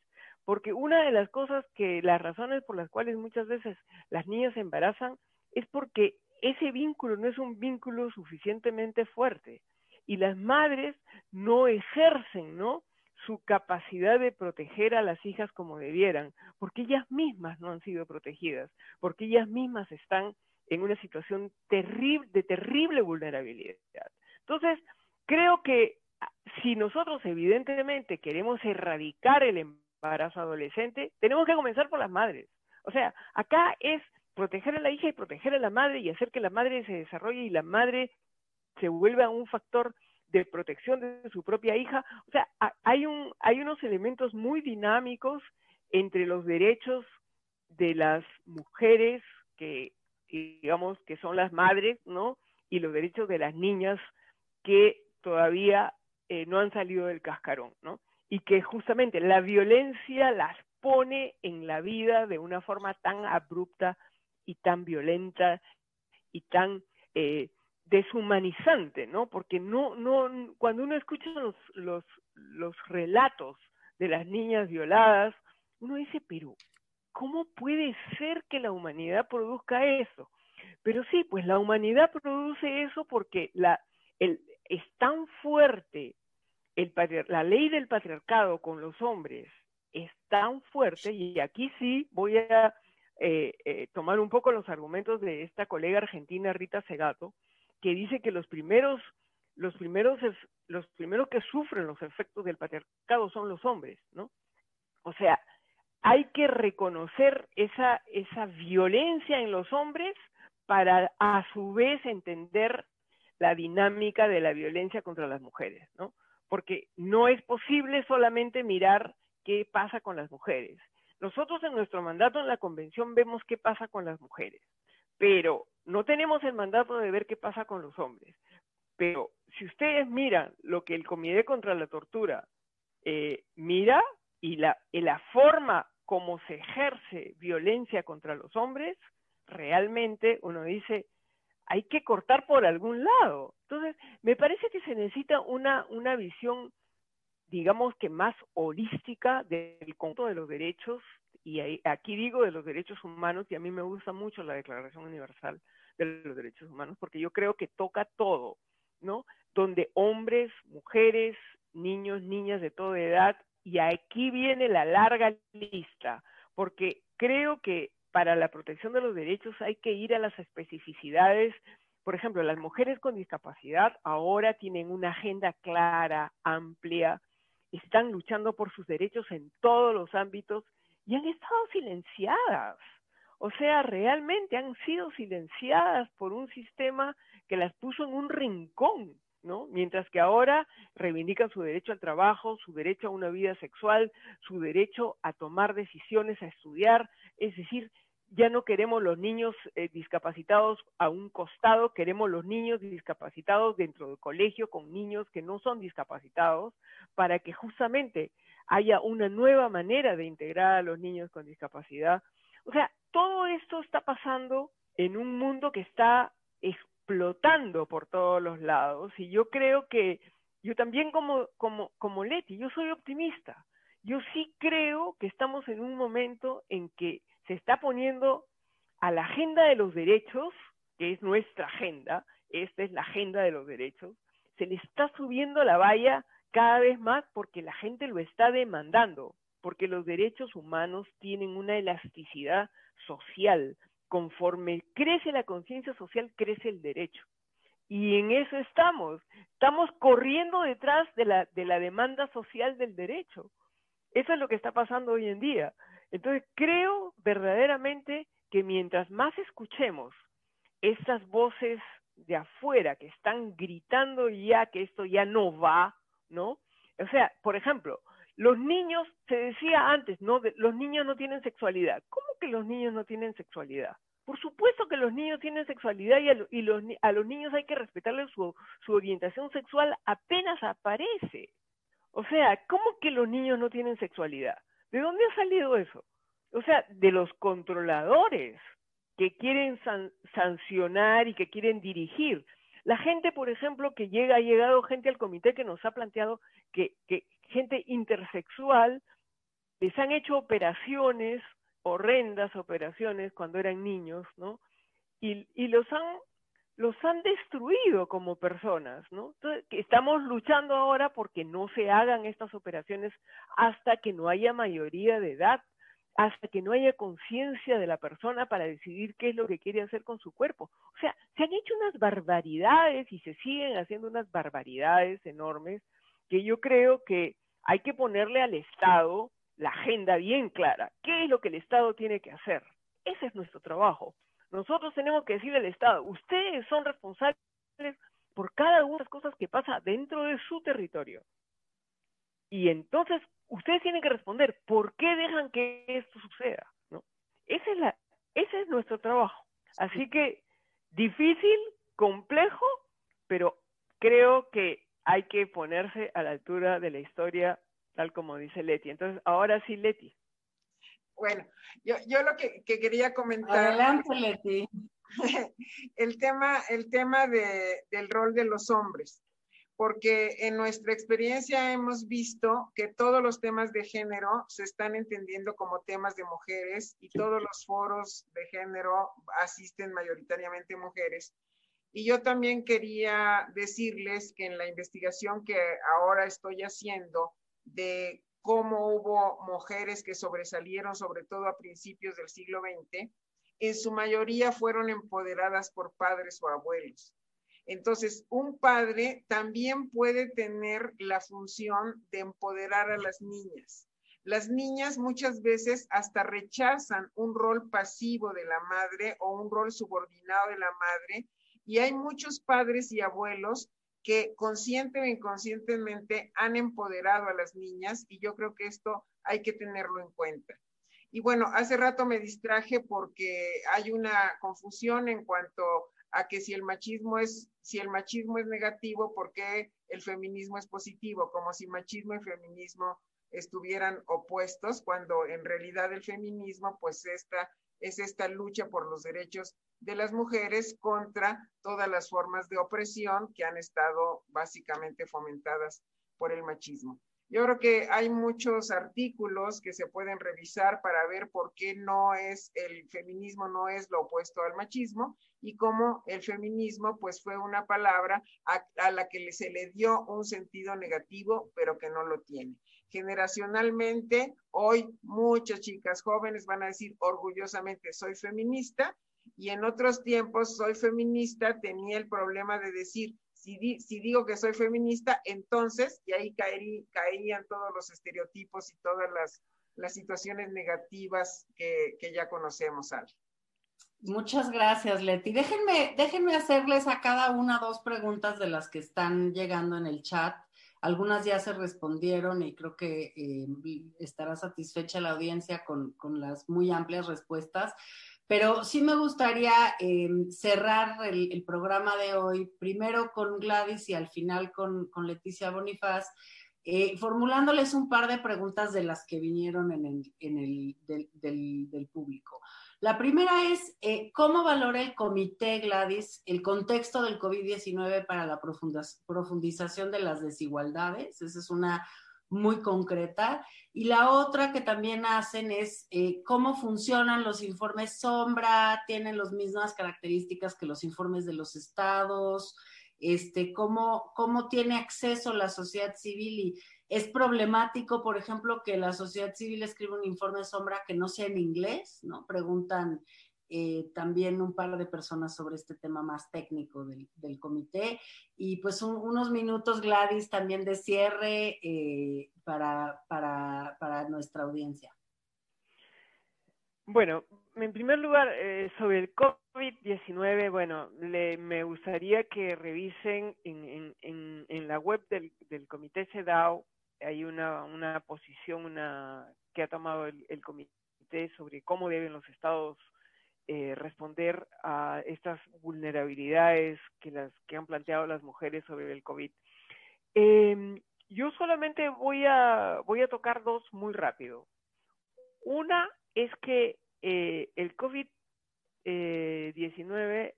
[SPEAKER 3] porque una de las cosas que, las razones por las cuales muchas veces las niñas se embarazan es porque ese vínculo no es un vínculo suficientemente fuerte y las madres no ejercen, ¿no? su capacidad de proteger a las hijas como debieran, porque ellas mismas no han sido protegidas, porque ellas mismas están en una situación de terrible vulnerabilidad. Entonces, creo que ah, si nosotros evidentemente queremos erradicar el embarazo adolescente, tenemos que comenzar por las madres. O sea, acá es proteger a la hija y proteger a la madre y hacer que la madre se desarrolle y la madre se vuelva un factor de protección de su propia hija. O sea, hay, un, hay unos elementos muy dinámicos entre los derechos de las mujeres que, digamos, que son las madres, ¿no? Y los derechos de las niñas que todavía eh, no han salido del cascarón, ¿no? Y que justamente la violencia las pone en la vida de una forma tan abrupta y tan violenta y tan eh, deshumanizante, ¿no? Porque no, no, cuando uno escucha los, los, los relatos de las niñas violadas, uno dice, pero ¿cómo puede ser que la humanidad produzca eso? Pero sí, pues la humanidad produce eso porque la, es tan fuerte la ley del patriarcado con los hombres, es tan fuerte, y aquí sí voy a eh, eh, tomar un poco los argumentos de esta colega argentina Rita Segato, que dice que los primeros, los primeros, los primeros que sufren los efectos del patriarcado son los hombres, ¿no? O sea, hay que reconocer esa, violencia en los hombres para a su vez entender la dinámica de la violencia contra las mujeres, ¿no? Porque no es posible solamente mirar qué pasa con las mujeres. Nosotros en nuestro mandato en la convención vemos qué pasa con las mujeres, pero no tenemos el mandato de ver qué pasa con los hombres. Pero si ustedes miran lo que el Comité contra la Tortura eh, mira y la, y la forma como se ejerce violencia contra los hombres, realmente uno dice, hay que cortar por algún lado. Entonces, me parece que se necesita una, una visión, digamos que más holística del conjunto de los derechos, y aquí digo de los derechos humanos, y a mí me gusta mucho la Declaración Universal de los derechos humanos, porque yo creo que toca todo, ¿no? Donde hombres, mujeres, niños, niñas de toda edad, y aquí viene la larga lista, porque creo que para la protección de los derechos hay que ir a las especificidades. Por ejemplo, las mujeres con discapacidad ahora tienen una agenda clara, amplia, están luchando por sus derechos en todos los ámbitos y han estado silenciadas. O sea, realmente han sido silenciadas por un sistema que las puso en un rincón, Mientras que ahora reivindican su derecho al trabajo, su derecho a una vida sexual, su derecho a tomar decisiones, a estudiar, es decir, ya no queremos los niños eh, discapacitados a un costado, queremos los niños discapacitados dentro del colegio con niños que no son discapacitados, para que justamente haya una nueva manera de integrar a los niños con discapacidad. O sea, todo esto está pasando en un mundo que está explotando por todos los lados y yo creo que yo también como, como, como Leti, yo soy optimista. Yo sí creo que estamos en un momento en que se está poniendo a la agenda de los derechos, que es nuestra agenda, esta es la agenda de los derechos, se le está subiendo la valla cada vez más porque la gente lo está demandando, porque los derechos humanos tienen una elasticidad social. Conforme crece la conciencia social, crece el derecho. Y en eso estamos. Estamos corriendo detrás de la, de la demanda social del derecho. Eso es lo que está pasando hoy en día. Entonces, creo verdaderamente que mientras más escuchemos estas voces de afuera que están gritando ya que esto ya no va, ¿no? O sea, por ejemplo, los niños, se decía antes, ¿no? los niños no tienen sexualidad. ¿Cómo que los niños no tienen sexualidad? Por supuesto que los niños tienen sexualidad y a, los, a los niños hay que respetarles su, su orientación sexual apenas aparece. O sea, ¿cómo que los niños no tienen sexualidad? ¿De dónde ha salido eso? O sea, de los controladores que quieren sancionar y que quieren dirigir. La gente, por ejemplo, que llega, ha llegado gente al comité que nos ha planteado que, que gente intersexual les han hecho operaciones, horrendas operaciones cuando eran niños, ¿no? Y, los han los han destruido como personas, ¿no? Entonces, estamos luchando ahora porque no se hagan estas operaciones hasta que no haya mayoría de edad, hasta que no haya conciencia de la persona para decidir qué es lo que quiere hacer con su cuerpo. O sea, se han hecho unas barbaridades y se siguen haciendo unas barbaridades enormes que yo creo que hay que ponerle al Estado la agenda bien clara. ¿Qué es lo que el Estado tiene que hacer? Ese es nuestro trabajo. Nosotros tenemos que decirle al Estado, ustedes son responsables por cada una de las cosas que pasa dentro de su territorio. Y entonces ustedes tienen que responder, ¿por qué dejan que esto suceda? ¿No? Esa es la, ese es nuestro trabajo. Así que difícil, complejo, pero creo que hay que ponerse a la altura de la historia, tal como dice Leti. Entonces, ahora sí, Leti.
[SPEAKER 2] Bueno, yo, yo lo que, quería comentar.
[SPEAKER 1] Adelante, Leti. [laughs]
[SPEAKER 2] El tema, el tema de, del rol de los hombres, porque en nuestra experiencia hemos visto que todos los temas de género se están entendiendo como temas de mujeres y todos los foros de género asisten mayoritariamente mujeres. Y yo también quería decirles que en la investigación que ahora estoy haciendo de cómo hubo mujeres que sobresalieron, sobre todo a principios del siglo XX, en su mayoría fueron empoderadas por padres o abuelos. Entonces, un padre también puede tener la función de empoderar a las niñas. Las niñas muchas veces hasta rechazan un rol pasivo de la madre o un rol subordinado de la madre y hay muchos padres y abuelos que consciente o inconscientemente han empoderado a las niñas y yo creo que esto hay que tenerlo en cuenta. Y bueno, hace rato me distraje porque hay una confusión en cuanto a que si el machismo es si el machismo es negativo, ¿por qué el feminismo es positivo? Como si machismo y feminismo estuvieran opuestos, cuando en realidad el feminismo pues esta es esta lucha por los derechos de las mujeres contra todas las formas de opresión que han estado básicamente fomentadas por el machismo. Yo creo que hay muchos artículos que se pueden revisar para ver por qué no es el feminismo no es lo opuesto al machismo y cómo el feminismo pues fue una palabra a, la que se le dio un sentido negativo, pero que no lo tiene. Generacionalmente, hoy muchas chicas jóvenes van a decir orgullosamente soy feminista y en otros tiempos soy feminista tenía el problema de decir si, digo que soy feminista, entonces, y ahí caerían todos los estereotipos y todas las, situaciones negativas que, ya conocemos, Al.
[SPEAKER 1] Muchas gracias, Leti. Déjenme, déjenme hacerles a cada una dos preguntas de las que están llegando en el chat. Algunas ya se respondieron y creo que eh, estará satisfecha la audiencia con, con las muy amplias respuestas. Pero sí me gustaría em, cerrar el, programa de hoy, primero con Gladys y al final con, Leticia Bonifaz, eh, formulándoles un par de preguntas de las que vinieron en el, del, público. La primera es, eh, ¿cómo valora el comité, Gladys, el contexto del COVID-19 para la profundización de las desigualdades? Esa es una muy concreta. Y la otra que también hacen es eh, cómo funcionan los informes sombra, tienen las mismas características que los informes de los estados, este, cómo, cómo tiene acceso la sociedad civil y es problemático, por ejemplo, que la sociedad civil escriba un informe sombra que no sea en inglés, ¿no? Preguntan eh, también un par de personas sobre este tema más técnico del, comité. Y pues unos minutos, Gladys, también de cierre eh, para, para, nuestra audiencia.
[SPEAKER 3] Bueno, en primer lugar, eh, sobre el COVID-19, bueno, le, me gustaría que revisen en, en, en, la web del, del comité CEDAW, hay una, una posición una, que ha tomado el, el comité sobre cómo deben los estados eh, responder a estas vulnerabilidades que, las, que han planteado las mujeres sobre el COVID. Em, yo solamente voy a, voy a tocar dos muy rápido. Una es que eh, el COVID-19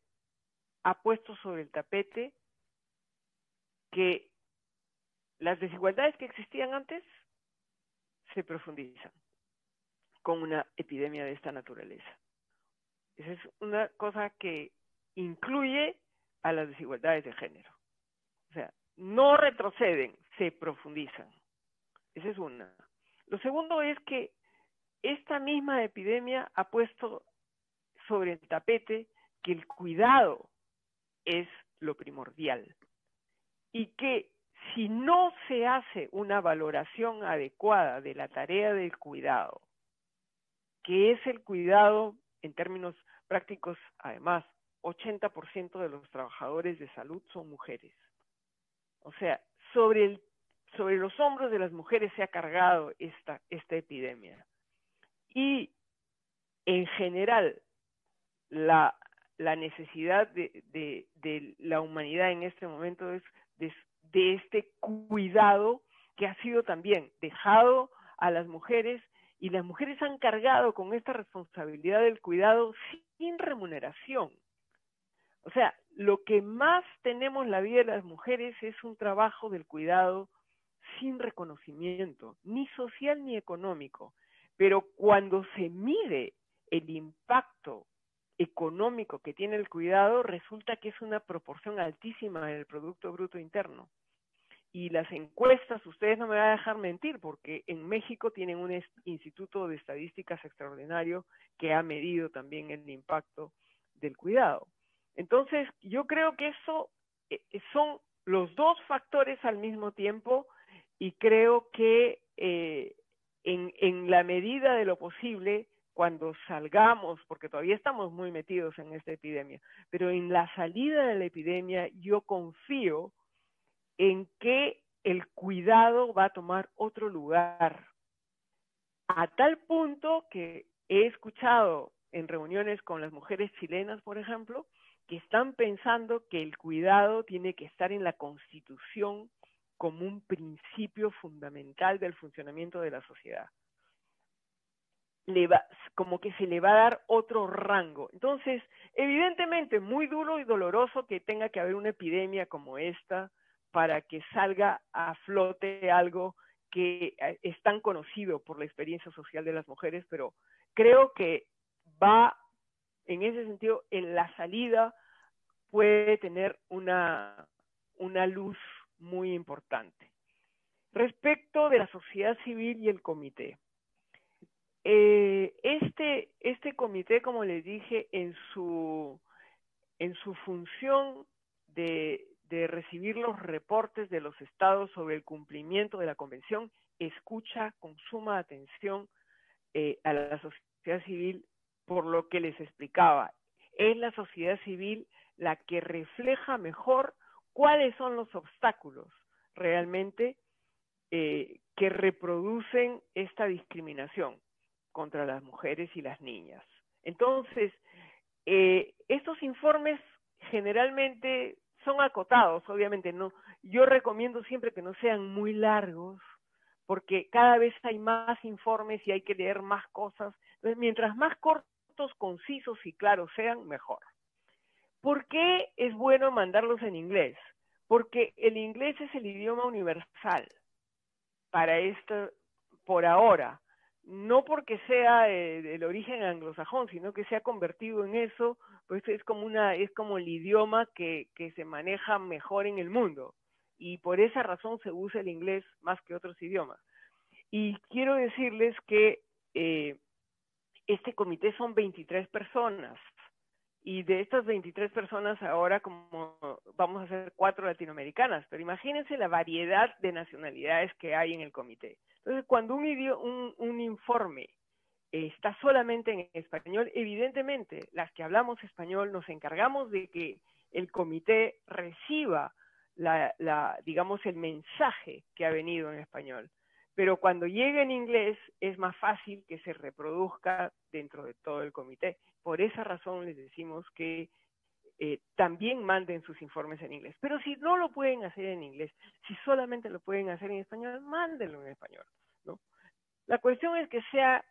[SPEAKER 3] ha puesto sobre el tapete que las desigualdades que existían antes se profundizan con una epidemia de esta naturaleza. Esa es una cosa que incluye a las desigualdades de género. O sea, no retroceden, se profundizan. Esa es una. Lo segundo es que esta misma epidemia ha puesto sobre el tapete que el cuidado es lo primordial y que si no se hace una valoración adecuada de la tarea del cuidado, que es el cuidado en términos prácticos, además, 80% de los trabajadores de salud son mujeres. O sea, sobre, el, sobre los hombros de las mujeres se ha cargado esta, esta epidemia. Y en general, la, la necesidad de, de, la humanidad en este momento es de este cuidado que ha sido también dejado a las mujeres y las mujeres han cargado con esta responsabilidad del cuidado sin remuneración. O sea, lo que más tenemos en la vida de las mujeres es un trabajo del cuidado sin reconocimiento, ni social ni económico. Pero cuando se mide el impacto económico que tiene el cuidado, resulta que es una proporción altísima del Producto Bruto Interno. Y las encuestas, ustedes no me van a dejar mentir, porque en México tienen un instituto de estadísticas extraordinario que ha medido también el impacto del cuidado. Entonces, yo creo que eso eh, eh, son los dos factores al mismo tiempo y creo que eh, en, en la medida de lo posible, cuando salgamos, porque todavía estamos muy metidos en esta epidemia, pero en la salida de la epidemia yo confío en que el cuidado va a tomar otro lugar. A tal punto que he escuchado en reuniones con las mujeres chilenas, por ejemplo, que están pensando que el cuidado tiene que estar en la constitución como un principio fundamental del funcionamiento de la sociedad. Le va, como que se le va a dar otro rango. Entonces, evidentemente, muy duro y doloroso que tenga que haber una epidemia como esta, para que salga a flote algo que eh, es tan conocido por la experiencia social de las mujeres, pero creo que va en ese sentido, en la salida puede tener una, una luz muy importante. Respecto de la sociedad civil y el comité. Eh, este, este comité, como les dije, en su, en su función de, de recibir los reportes de los estados sobre el cumplimiento de la convención, escucha con suma atención eh, a la sociedad civil por lo que les explicaba. Es la sociedad civil la que refleja mejor cuáles son los obstáculos realmente eh, que reproducen esta discriminación contra las mujeres y las niñas. Entonces, eh, estos informes generalmente son acotados, obviamente no. Yo recomiendo siempre que no sean muy largos, porque cada vez hay más informes y hay que leer más cosas. Entonces, mientras más cortos, concisos y claros sean, mejor. ¿Por qué es bueno mandarlos en inglés? Porque el inglés es el idioma universal para esto, por ahora. No porque sea eh, del origen anglosajón, sino que se ha convertido en eso, pues es como una, es como el idioma que, que se maneja mejor en el mundo. Y por esa razón se usa el inglés más que otros idiomas. Y quiero decirles que eh, este comité son 23 personas y de estas 23 personas ahora como vamos a ser cuatro latinoamericanas, pero imagínense la variedad de nacionalidades que hay en el comité. Entonces, cuando un, un, informe está solamente en español, evidentemente las que hablamos español nos encargamos de que el comité reciba la, digamos, el mensaje que ha venido en español. Pero cuando llega en inglés es más fácil que se reproduzca dentro de todo el comité. Por esa razón les decimos que eh, también manden sus informes en inglés. Pero si no lo pueden hacer en inglés, si solamente lo pueden hacer en español, mándenlo en español. ¿no? La cuestión es que sea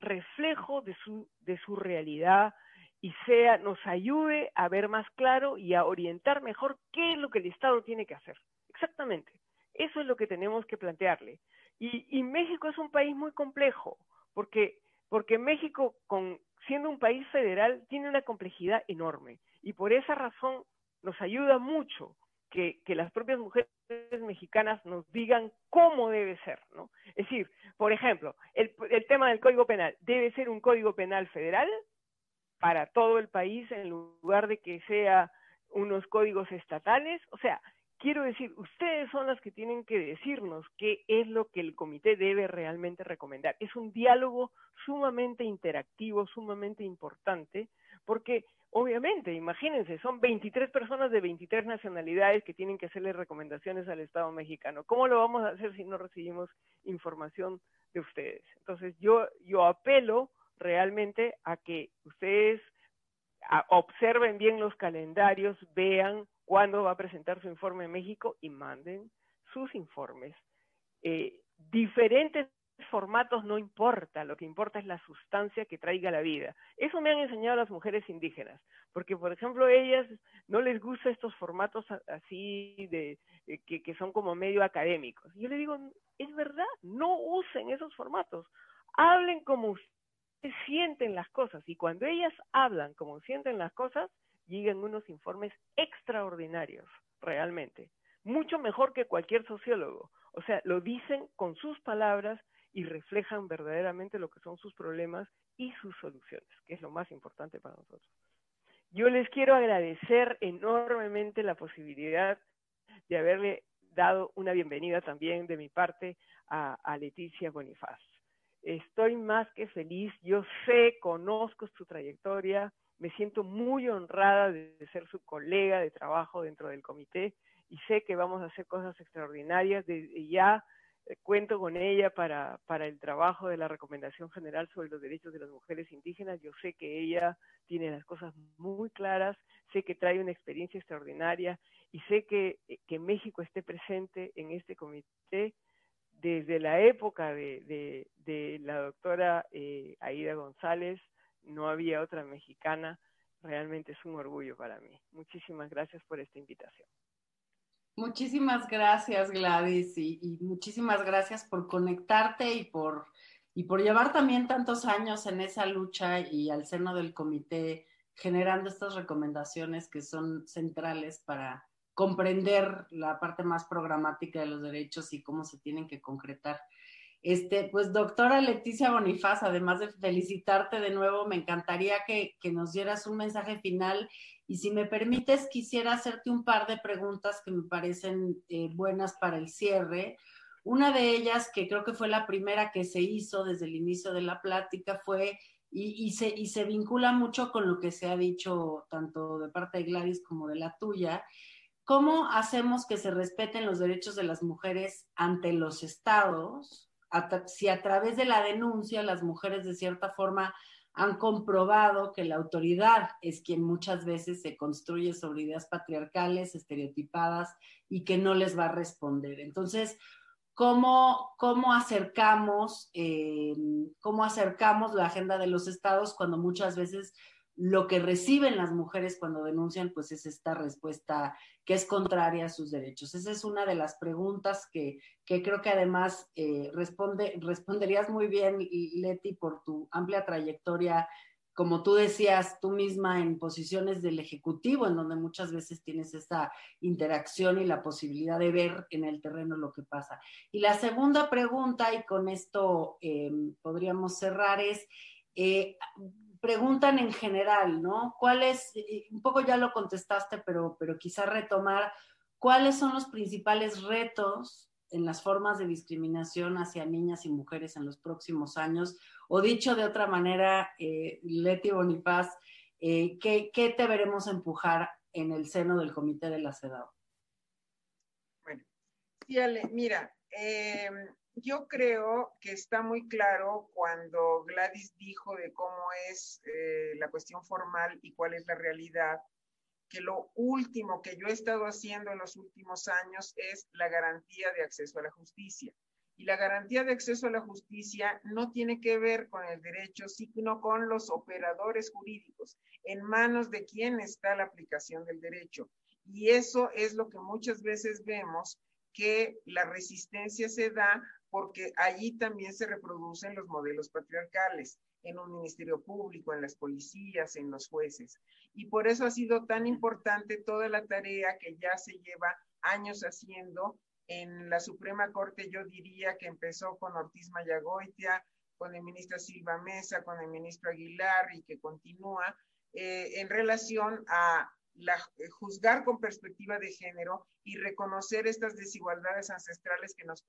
[SPEAKER 3] reflejo de su, de su realidad y sea, nos ayude a ver más claro y a orientar mejor qué es lo que el Estado tiene que hacer. Exactamente. Eso es lo que tenemos que plantearle. Y, México es un país muy complejo, porque, porque México, con, siendo un país federal, tiene una complejidad enorme. Y por esa razón nos ayuda mucho que, las propias mujeres mexicanas nos digan cómo debe ser, ¿no? Es decir, por ejemplo, el, el, tema del Código Penal, ¿debe ser un Código Penal federal para todo el país en lugar de que sea unos códigos estatales? O sea, quiero decir, ustedes son las que tienen que decirnos qué es lo que el comité debe realmente recomendar. Es un diálogo sumamente interactivo, sumamente importante, porque obviamente, imagínense, son 23 personas de 23 nacionalidades que tienen que hacerle recomendaciones al Estado mexicano. ¿Cómo lo vamos a hacer si no recibimos información de ustedes? Entonces, yo, yo apelo realmente a que ustedes observen bien los calendarios, vean cuándo va a presentar su informe en México y manden sus informes. Eh, diferentes formatos no importa, lo que importa es la sustancia que traiga la vida. Eso me han enseñado las mujeres indígenas, porque por ejemplo ellas no les gusta estos formatos así de, que, que, son como medio académicos. Yo le digo, es verdad, no usen esos formatos, hablen como ustedes sienten las cosas y cuando ellas hablan como sienten las cosas, llegan unos informes extraordinarios, realmente, mucho mejor que cualquier sociólogo. O sea, lo dicen con sus palabras y reflejan verdaderamente lo que son sus problemas y sus soluciones, que es lo más importante para nosotros. Yo les quiero agradecer enormemente la posibilidad de haberle dado una bienvenida también de mi parte a, a Leticia Bonifaz. Estoy más que feliz, yo sé, conozco su trayectoria, me siento muy honrada de, ser su colega de trabajo dentro del comité y sé que vamos a hacer cosas extraordinarias. Ya eh, cuento con ella para, para el trabajo de la Recomendación General sobre los Derechos de las Mujeres Indígenas. Yo sé que ella tiene las cosas muy claras, sé que trae una experiencia extraordinaria y sé que, eh, que México esté presente en este comité desde la época de, de, la doctora eh, Aida González, no había otra mexicana, realmente es un orgullo para mí. Muchísimas gracias por esta invitación.
[SPEAKER 1] Muchísimas gracias, Gladys, y, muchísimas gracias por conectarte y por, y por llevar también tantos años en esa lucha y al seno del comité generando estas recomendaciones que son centrales para comprender la parte más programática de los derechos y cómo se tienen que concretar. Este, pues doctora Leticia Bonifaz, además de felicitarte de nuevo, me encantaría que, nos dieras un mensaje final y si me permites, quisiera hacerte un par de preguntas que me parecen eh, buenas para el cierre. Una de ellas, que creo que fue la primera que se hizo desde el inicio de la plática, fue, y, se, y se vincula mucho con lo que se ha dicho tanto de parte de Gladys como de la tuya, ¿cómo hacemos que se respeten los derechos de las mujeres ante los estados? Si a través de la denuncia las mujeres de cierta forma han comprobado que la autoridad es quien muchas veces se construye sobre ideas patriarcales, estereotipadas y que no les va a responder. Entonces, ¿cómo, cómo acercamos, eh, cómo acercamos la agenda de los estados cuando muchas veces lo que reciben las mujeres cuando denuncian, pues es esta respuesta que es contraria a sus derechos. Esa es una de las preguntas que, creo que además eh, responde, responderías muy bien, Leti, por tu amplia trayectoria, como tú decías tú misma, en posiciones del Ejecutivo, en donde muchas veces tienes esa interacción y la posibilidad de ver en el terreno lo que pasa. Y la segunda pregunta, y con esto eh, podríamos cerrar, es... Eh, preguntan en general, ¿no? ¿Cuál es, un poco ya lo contestaste, pero, pero quizá retomar, cuáles son los principales retos en las formas de discriminación hacia niñas y mujeres en los próximos años? O dicho de otra manera, eh, Leti Bonifaz, eh, ¿qué, te veremos empujar en el seno del Comité de la CEDAW?
[SPEAKER 2] Bueno, sí, mira, eh, yo creo que está muy claro cuando Gladys dijo de cómo es eh, la cuestión formal y cuál es la realidad, que lo último que yo he estado haciendo en los últimos años es la garantía de acceso a la justicia. Y la garantía de acceso a la justicia no tiene que ver con el derecho, sino con los operadores jurídicos, en manos de quién está la aplicación del derecho. Y eso es lo que muchas veces vemos que la resistencia se da porque allí también se reproducen los modelos patriarcales en un ministerio público, en las policías, en los jueces. Y por eso ha sido tan importante toda la tarea que ya se lleva años haciendo en la Suprema Corte, yo diría que empezó con Ortiz Mayagoitia, con el ministro Silva Mesa, con el ministro Aguilar y que continúa eh, en relación a eh, juzgar con perspectiva de género y reconocer estas desigualdades ancestrales que nos,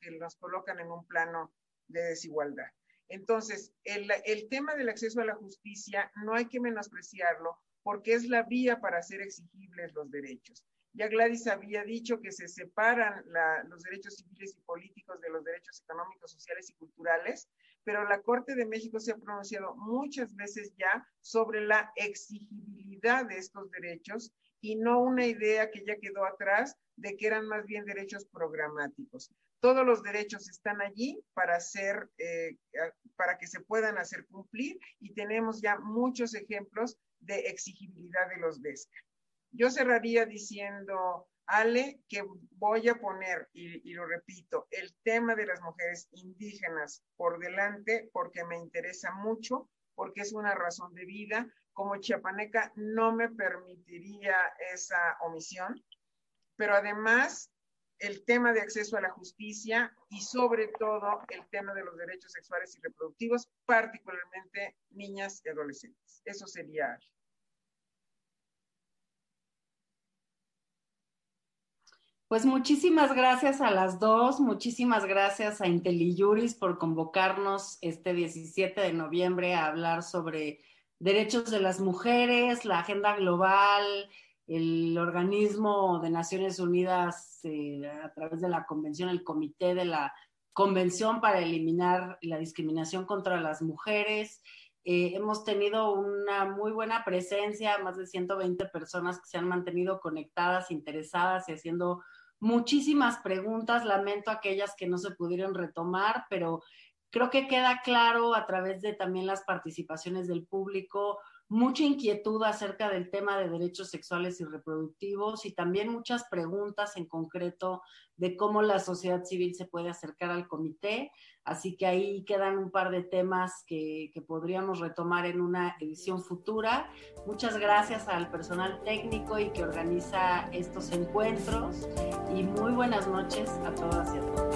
[SPEAKER 2] que nos colocan en un plano de desigualdad. Entonces, el, el tema del acceso a la justicia no hay que menospreciarlo porque es la vía para hacer exigibles los derechos. Ya Gladys había dicho que se separan los derechos civiles y políticos de los derechos económicos, sociales y culturales, pero la Corte de México se ha pronunciado muchas veces ya sobre la exigibilidad de estos derechos y no una idea que ya quedó atrás de que eran más bien derechos programáticos. Todos los derechos están allí para ser, eh, para que se puedan hacer cumplir y tenemos ya muchos ejemplos de exigibilidad de los DESCA. Yo cerraría diciendo, Ale, que voy a poner, y, lo repito, el tema de las mujeres indígenas por delante porque me interesa mucho, porque es una razón de vida. Como chiapaneca no me permitiría esa omisión, pero además el tema de acceso a la justicia y sobre todo el tema de los derechos sexuales y reproductivos, particularmente niñas y adolescentes. Eso sería.
[SPEAKER 1] Pues muchísimas gracias a las dos, muchísimas gracias a IntelliJuris por convocarnos este 17 de noviembre a hablar sobre derechos de las mujeres, la agenda global, el organismo de Naciones Unidas eh, a través de la convención, el comité de la convención para eliminar la discriminación contra las mujeres. Eh, hemos tenido una muy buena presencia, más de 120 personas que se han mantenido conectadas, interesadas y haciendo muchísimas preguntas, lamento aquellas que no se pudieron retomar, pero creo que queda claro a través de también las participaciones del público mucha inquietud acerca del tema de derechos sexuales y reproductivos y también muchas preguntas en concreto de cómo la sociedad civil se puede acercar al comité. Así que ahí quedan un par de temas que, que podríamos retomar en una edición futura. Muchas gracias al personal técnico y que organiza estos encuentros y muy buenas noches a todas y a todos.